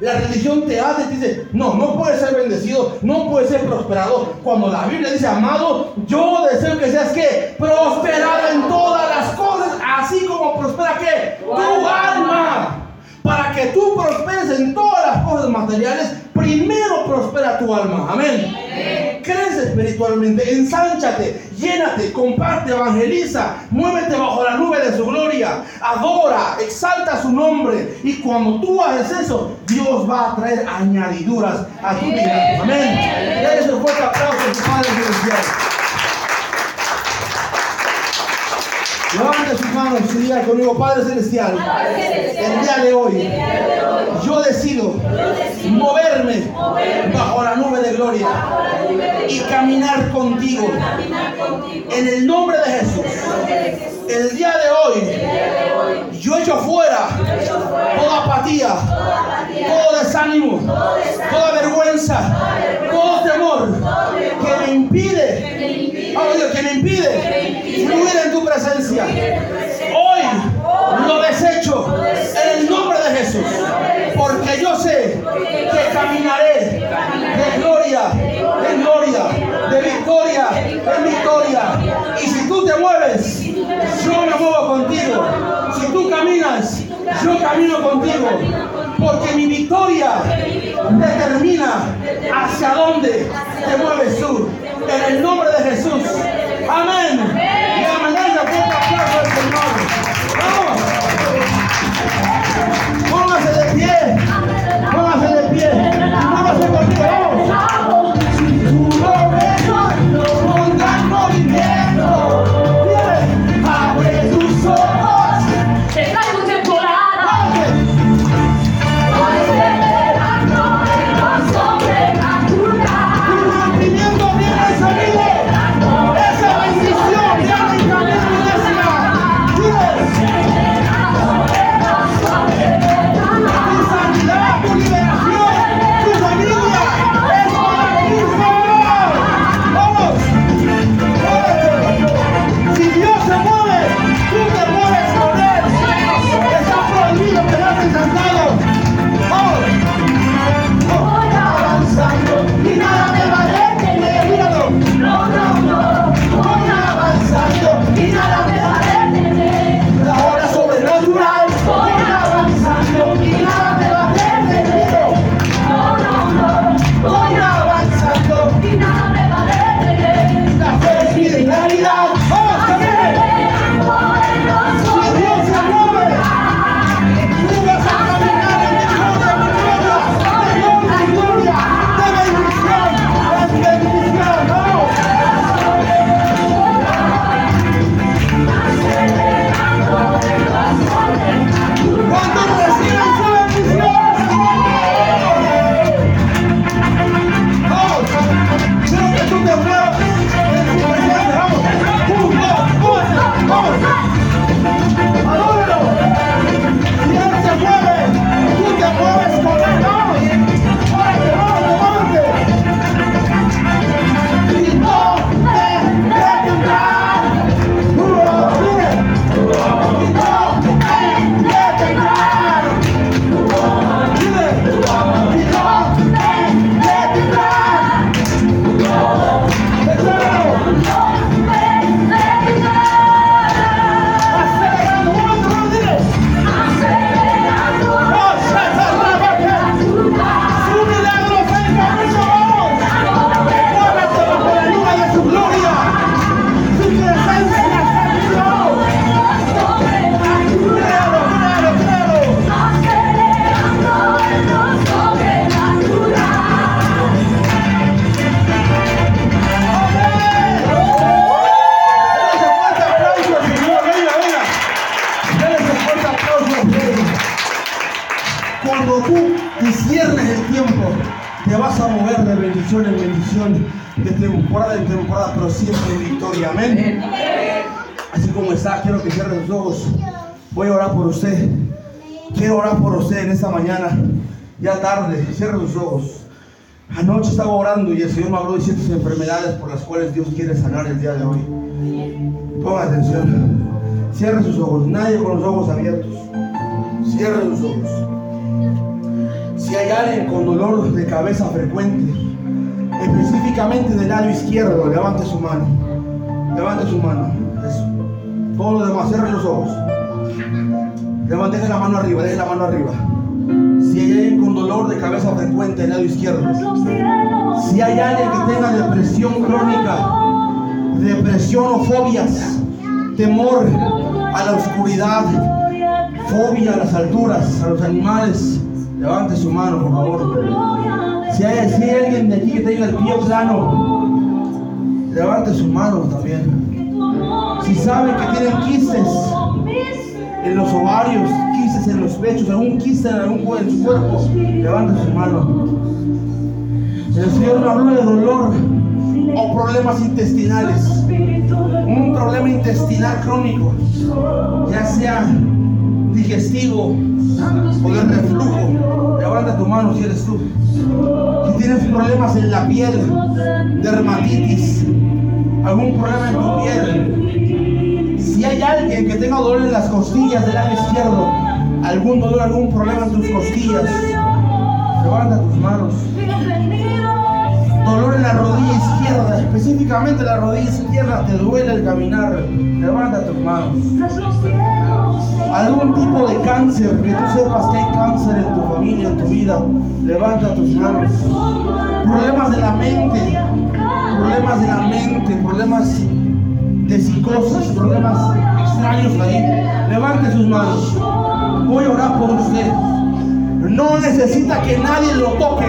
La religión te hace, te dice, no, no puedes ser bendecido, no puedes ser prosperado. Cuando la Biblia dice, amado, yo deseo que seas que prosperado en todas las cosas, así como prospera que tu alma. Para que tú prosperes en todas las cosas materiales, primero prospera tu alma. Amén. Crece espiritualmente, ensánchate, llénate, comparte, evangeliza, muévete bajo la nube de su gloria, adora, exalta su nombre. Y cuando tú haces eso, Dios va a traer añadiduras a tu vida. Amén. Dale un fuerte aplauso Padre Celestial. Levante sus manos y diga conmigo, Padre Celestial, el día de hoy, yo decido moverme bajo la nube de gloria y caminar contigo. En el nombre de Jesús, el día de hoy, yo echo fuera toda apatía, todo desánimo, toda vergüenza, todo temor que me impide, que me impide fluir en tu presencia. Hoy lo desecho en el nombre de Jesús. Porque yo sé que caminaré de gloria, de gloria, de victoria, en victoria. Y si tú te mueves, yo me muevo contigo. Si tú caminas, yo camino contigo. Porque mi victoria determina hacia dónde te mueves tú. En el nombre de Jesús. Amén. Vamos. Cuales Dios quiere sanar el día de hoy. Ponga atención. Cierre sus ojos. Nadie con los ojos abiertos. Cierre sus ojos. Si hay alguien con dolor de cabeza frecuente, específicamente del lado izquierdo, levante su mano. Levante su mano. Eso. Todo lo demás, cierre los ojos. Levante la mano arriba, deje la mano arriba. Si hay alguien con dolor de cabeza frecuente del lado izquierdo, si hay alguien que tenga depresión crónica, depresión o fobias, temor a la oscuridad, fobia a las alturas, a los animales, levante su mano, por favor. Si hay, si alguien de aquí que tenga el pie plano, levante su mano también. Si saben que tienen quistes en los ovarios, quistes en los pechos, algún quiste en algún en su cuerpo, levante su mano. El Señor no habló de dolor o problemas intestinales. Un problema intestinal crónico, ya sea digestivo o de reflujo. Levanta tu mano si eres tú. Si tienes problemas en la piel, dermatitis, algún problema en tu piel. Si hay alguien que tenga dolor en las costillas del lado izquierdo, algún dolor, algún problema en tus costillas, levanta tus manos dolor en la rodilla izquierda, específicamente la rodilla izquierda, te duele el caminar, levanta tus manos. Algún tipo de cáncer, que tú sepas que hay cáncer en tu familia, en tu vida, levanta tus manos. Problemas de la mente, problemas de la mente, problemas de psicosis, problemas extraños ahí, levante sus manos. Voy a orar por usted. No necesita que nadie lo toque.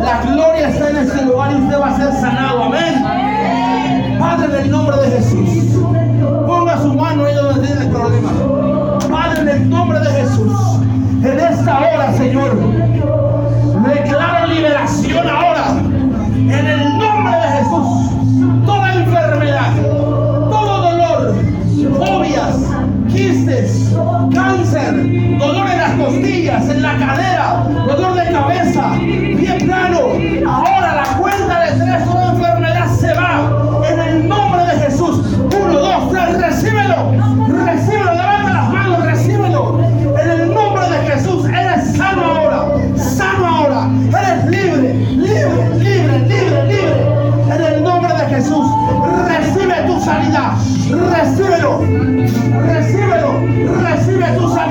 La gloria está en este lugar y usted va a ser sanado. Amén. Padre, en el nombre de Jesús. Ponga su mano ahí donde tiene el problema. Padre, en el nombre de Jesús. En esta hora, Señor. Declaro liberación ahora. En el nombre de Jesús. Toda enfermedad. Todo dolor. Fobias. Quistes. Cáncer. Costillas. En la cadera. Dolor de cabeza plano. Ahora la cuenta de tres, toda enfermedad se va. En el nombre de Jesús. Uno, dos, tres, recíbelo. Recíbelo, levanta las manos, recíbelo. En el nombre de Jesús, eres sano ahora. Sano ahora. Eres libre, libre, libre, libre, libre. En el nombre de Jesús, recibe tu sanidad. Recíbelo. Recíbelo. Recibe tu sanidad.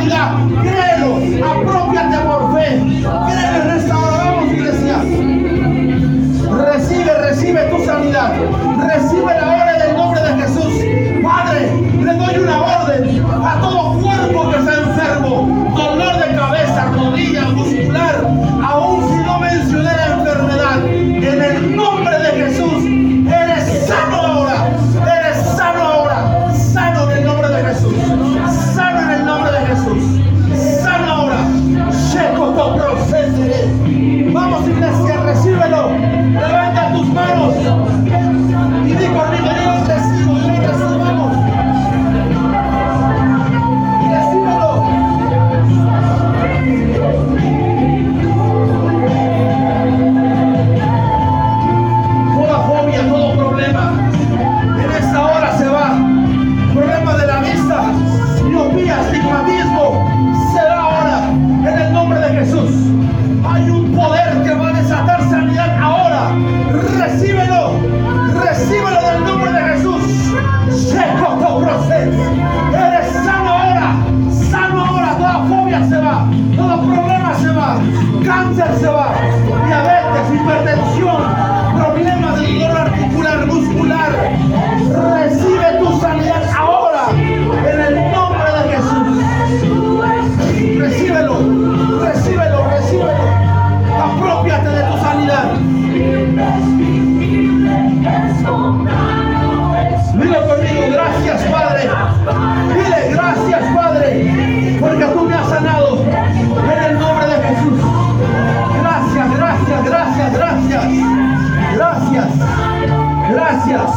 Gracias.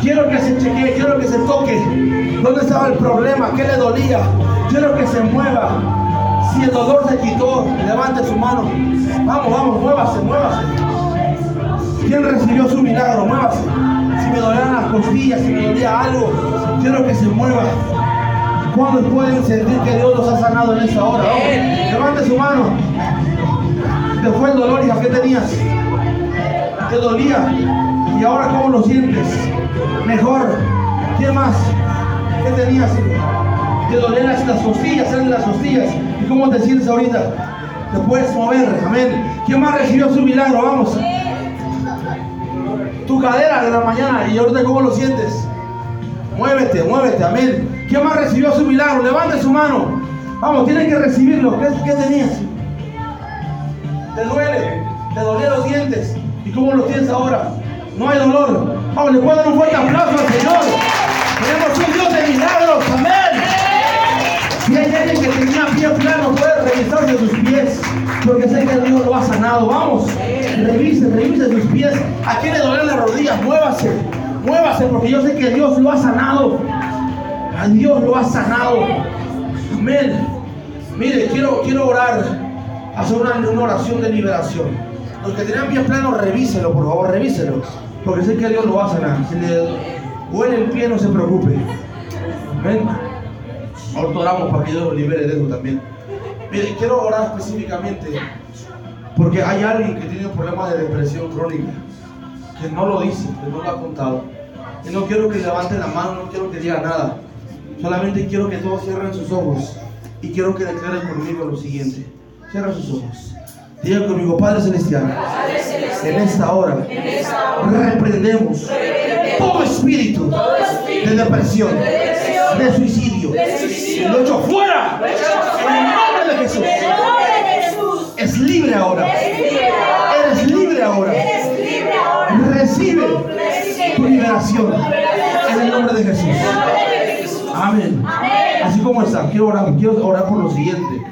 Quiero que se chequee, quiero que se toque. ¿Dónde estaba el problema? ¿Qué le dolía? Quiero que se mueva. Si el dolor se quitó, levante su mano. Vamos, vamos, muévase, muévase. ¿Quién recibió su milagro? Muévase. Si me dolían las costillas, si me dolía algo, quiero que se mueva. ¿Cuántos pueden sentir que Dios los ha sanado en esta hora? Vamos, Levante su mano. Te fue el dolor, hija. ¿Qué tenías? Te dolía. ¿Y ahora cómo lo sientes? Mejor. ¿Qué más? ¿Qué tenías? Te dolían las, las costillas, salen las costillas. ¿Y cómo te sientes ahorita? Te puedes mover. Amén. ¿Quién más recibió su milagro? Vamos. Tu cadera de la mañana. ¿Y ahorita cómo lo sientes? Muévete, muévete, amén. ¿Quién más recibió su milagro? Levante su mano. Vamos, tienes que recibirlo. ¿Qué, qué tenías? Te duele, te dolían los dientes. ¿Y cómo los tienes ahora? No hay dolor. Vamos, le puedo dar un fuerte aplauso al Señor. Tenemos un Dios de milagros, amén. Si hay alguien que tenía pie plano, puede revisarse sus pies. Porque sé que Dios lo ha sanado. Vamos, revise, revise sus pies. ¿A quién le las rodillas? Muévase, muévase, porque yo sé que Dios lo ha sanado. A Dios lo ha sanado. Amén. Mire, quiero, quiero orar, hacer una, una oración de liberación. Los que tenían pies planos, revíselo, por favor, revíselo. Porque sé que Dios lo va a sanar. Si le duele el pie, no se preocupe. Amén. Ahorita oramos para que Dios lo libere de eso también. Mire, quiero orar específicamente porque hay alguien que tiene problemas de depresión crónica, que no lo dice, que no lo ha contado. Y no quiero que levante la mano, no quiero que diga nada. Solamente quiero que todos cierren sus ojos y quiero que declaren conmigo lo siguiente. Cierra sus ojos. Diga conmigo, Padre Celestial, en esta hora reprendemos todo espíritu de depresión, de suicidio. Lo echo fuera en el nombre de Jesús. Es libre ahora. Eres libre ahora. Recibe tu liberación en el nombre de Jesús. Amén. Así como está, quiero orar, quiero orar por lo siguiente.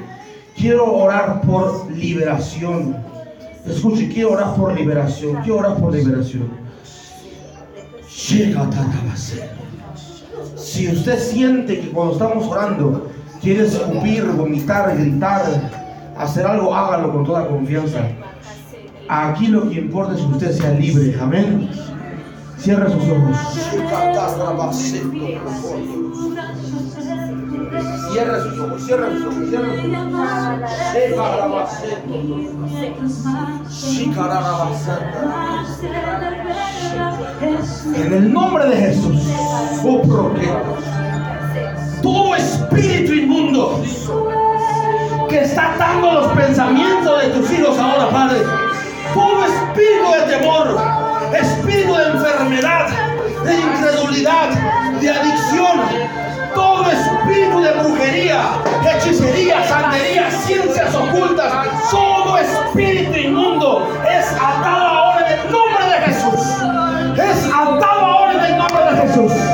Quiero orar por liberación. Escuche, quiero orar por liberación. Quiero orar por liberación. Si usted siente que cuando estamos orando quiere escupir, vomitar, gritar, hacer algo, hágalo con toda confianza. Aquí lo que importa es que usted sea libre. Amén. Cierra sus ojos. Cierra sus ojos, cierra sus ojos, cierra sus ojos. En el nombre de Jesús, oh todo espíritu inmundo que está atando los pensamientos de tus hijos ahora, Padre, todo espíritu de temor, espíritu de enfermedad, de incredulidad, de adicción, todo espíritu de brujería, hechicería, santería, ciencias ocultas, todo espíritu inmundo es atado ahora en el nombre de Jesús. Es atado ahora en el nombre de Jesús.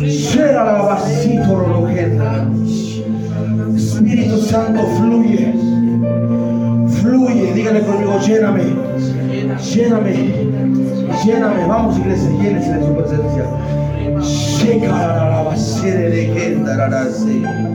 Llena la vasito. Espíritu Santo fluye. Fluye. Dígale conmigo, lléname. Lléname. Lléname. Vamos, iglesia, llénese de su presencia. Llega la vasita de rogenda.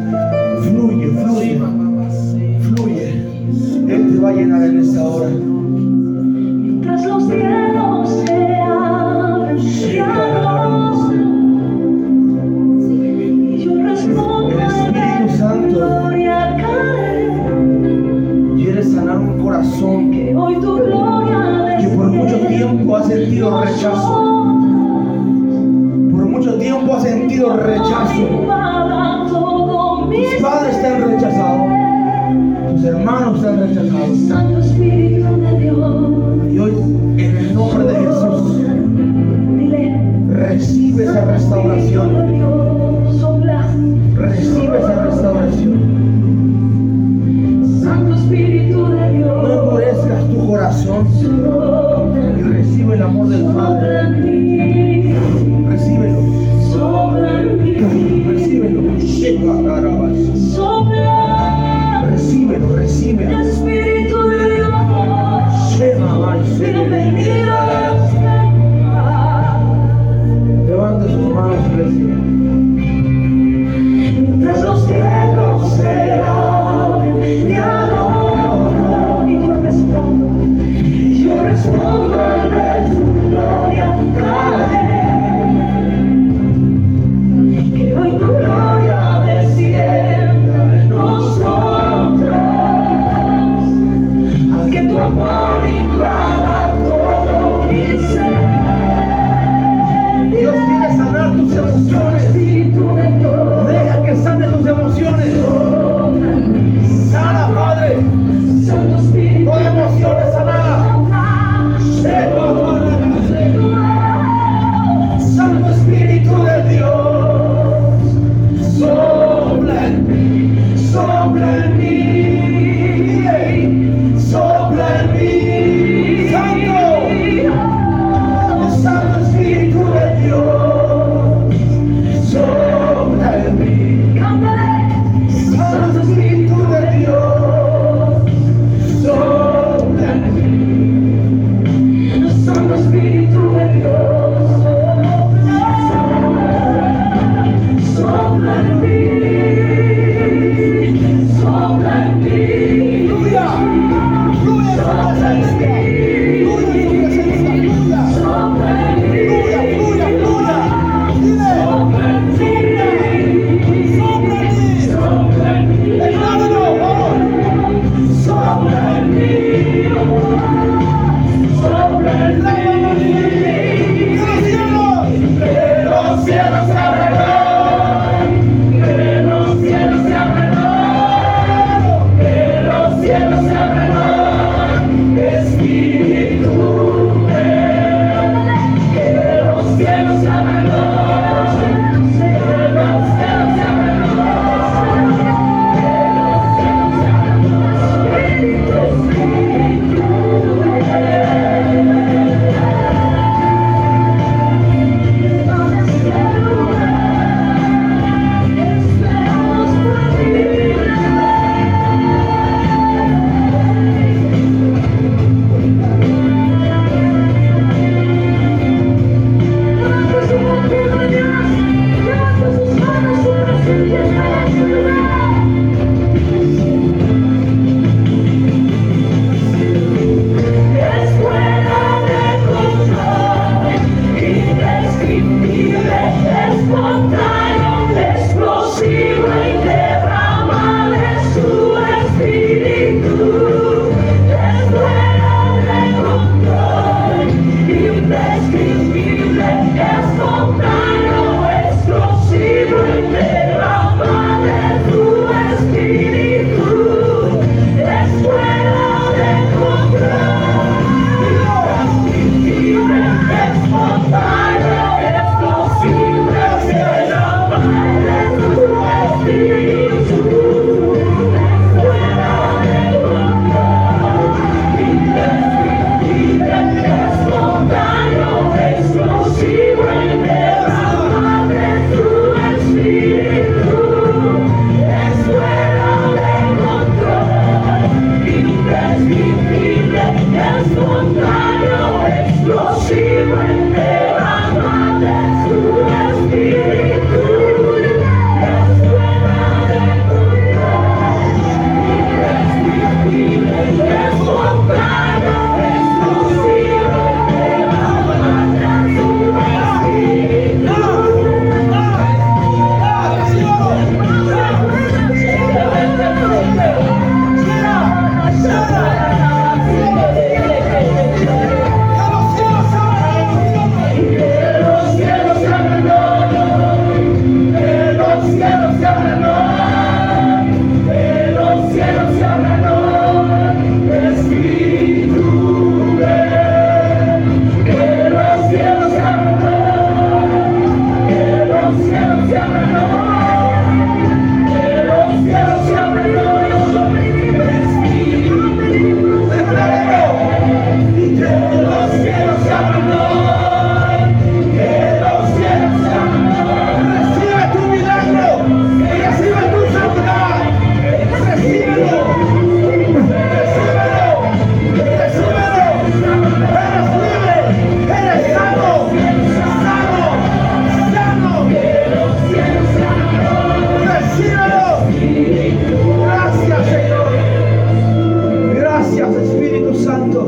Santo.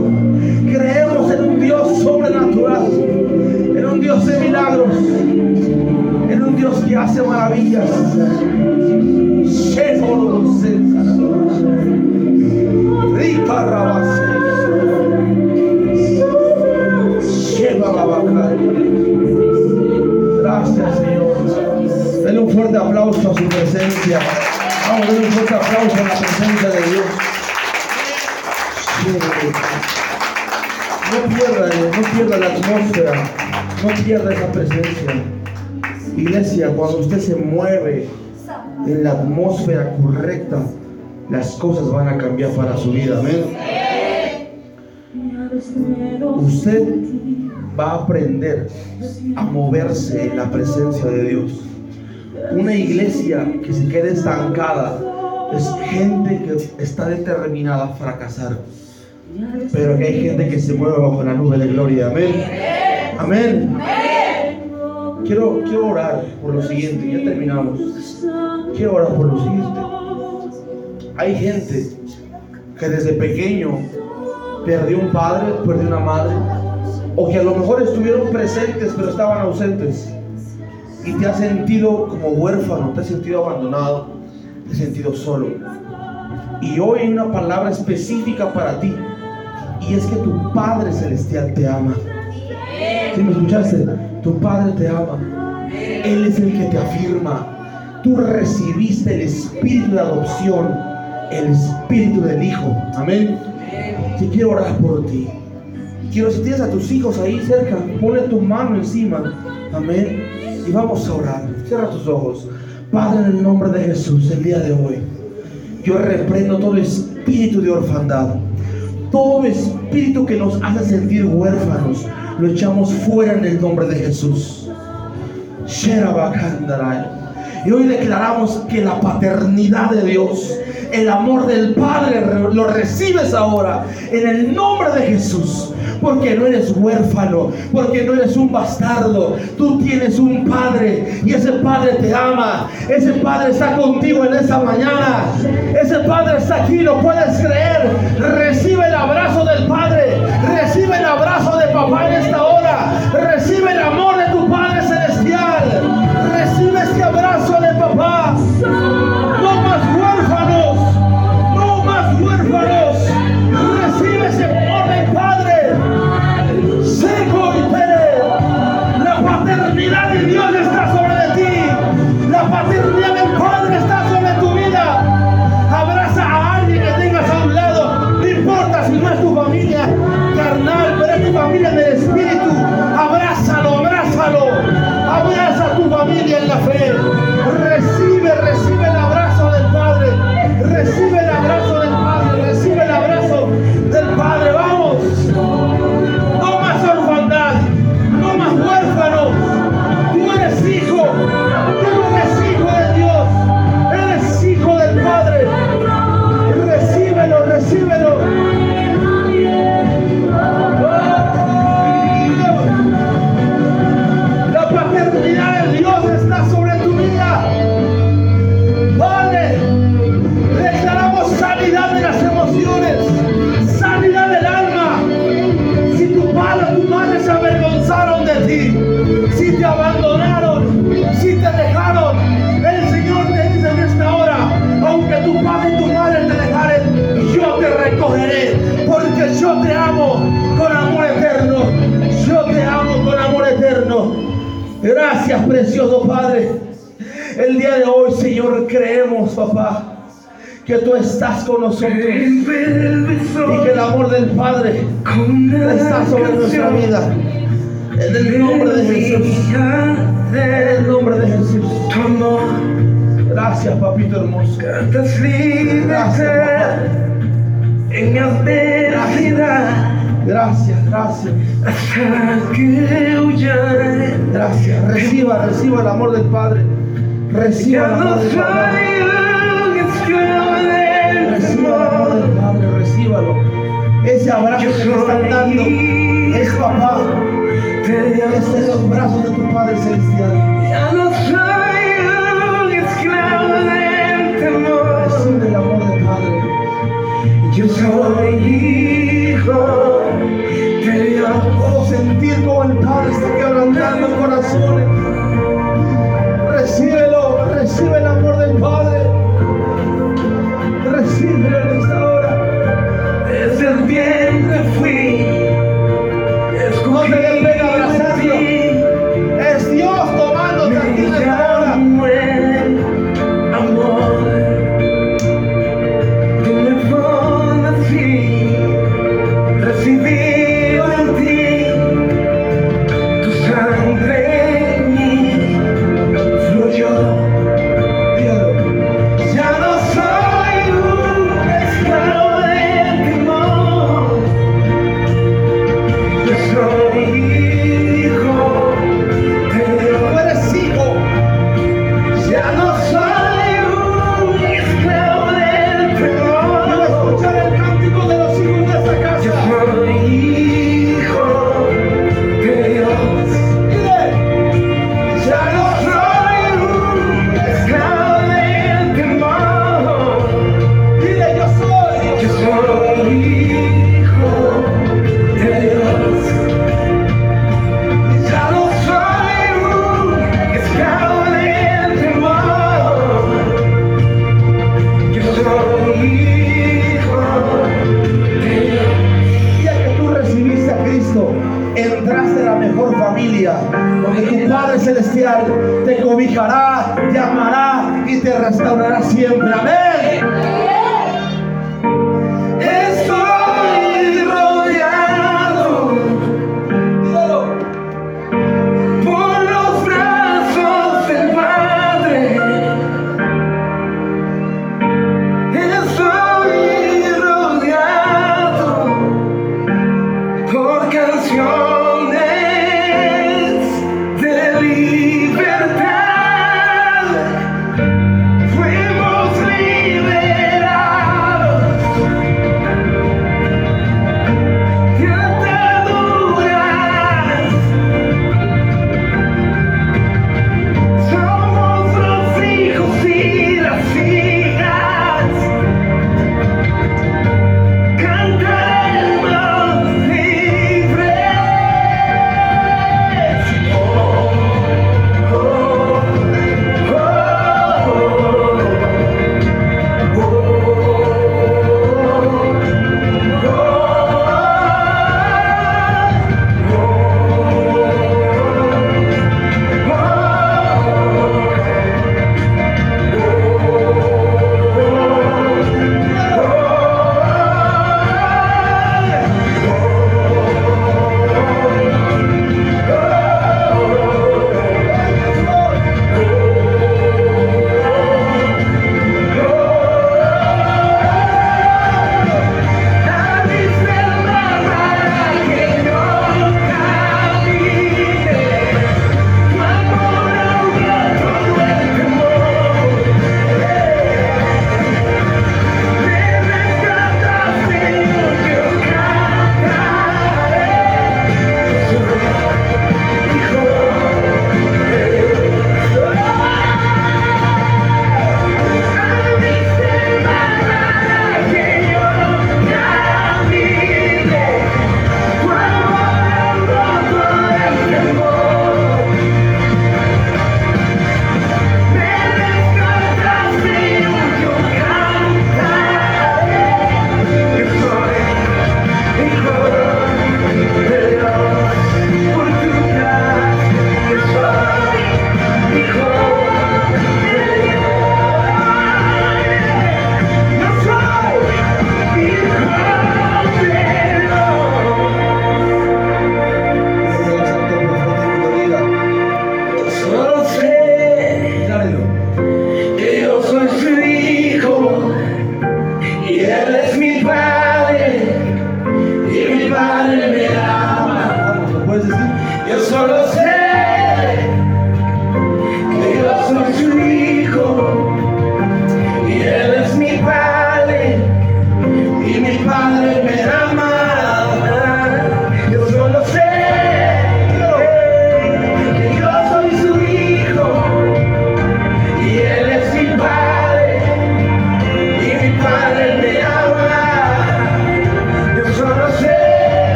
Creemos en un Dios sobrenatural, en un Dios de milagros, en un Dios que hace maravillas. Rica rabase. Gracias, Señor. Denle un fuerte aplauso a su presencia. Vamos a darle un fuerte aplauso a la presencia de Dios. La atmósfera, no pierda esa presencia. Iglesia, cuando usted se mueve en la atmósfera correcta, las cosas van a cambiar para su vida. Amén. Usted va a aprender a moverse en la presencia de Dios. Una iglesia que se quede estancada es gente que está determinada a fracasar. Pero que hay gente que se mueve bajo la nube de gloria. Amén. Amén. Quiero, quiero orar por lo siguiente. Ya terminamos. Quiero orar por lo siguiente. Hay gente que desde pequeño perdió un padre, perdió una madre, o que a lo mejor estuvieron presentes pero estaban ausentes y te has sentido como huérfano, te has sentido abandonado, te has sentido solo. Y hoy hay una palabra específica para ti y es que tu Padre Celestial te ama. ¿Sí me escuchaste? Tu Padre te ama. Él es el que te afirma. Tú recibiste el espíritu de adopción, el espíritu del Hijo. Amén. Si quiero orar por ti. Quiero si tienes a tus hijos ahí cerca, pone tu mano encima. Amén. Y vamos a orar. Cierra tus ojos. Padre, en el nombre de Jesús, el día de hoy, yo reprendo todo espíritu de orfandad todo espíritu que nos hace sentir huérfanos, lo echamos fuera en el nombre de Jesús. Y hoy declaramos que la paternidad de Dios, el amor del Padre, lo recibes ahora en el nombre de Jesús porque no eres huérfano, porque no eres un bastardo. Tú tienes un padre y ese padre te ama. Ese padre está contigo en esta mañana. Ese padre está aquí, lo puedes creer. Recibe el abrazo del padre, recibe el abrazo de papá en esta hora, recibe el amor Gracias, precioso Padre. El día de hoy, Señor, creemos, papá, que tú estás con nosotros y que el amor del Padre está sobre nuestra vida. En el nombre de Jesús. En el nombre de Jesús. Gracias, papito hermoso. Gracias, papá. Gracias. Gracias. Reciba, reciba el amor del Padre. Reciba el amor del Padre. Reciba el amor del Padre, recíbalo. Ese abrazo que te están dando es papá. Es en los brazos de tu Padre Celestial. Ya no soy un esclavo del temor. Recibe el amor del Padre. Yo soy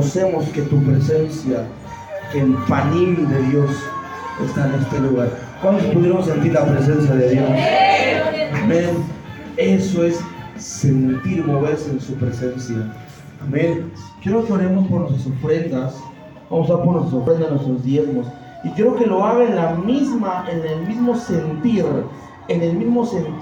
reconocemos que tu presencia, que el panín de Dios está en este lugar. ¿Cuántos pudieron sentir la presencia de Dios? Amén. Eso es sentir moverse en su presencia. Amén. Quiero que oremos por nuestras ofrendas. Vamos a por nuestras ofrendas, nuestros diezmos. Y quiero que lo haga en la misma, en el mismo sentir, en el mismo sentir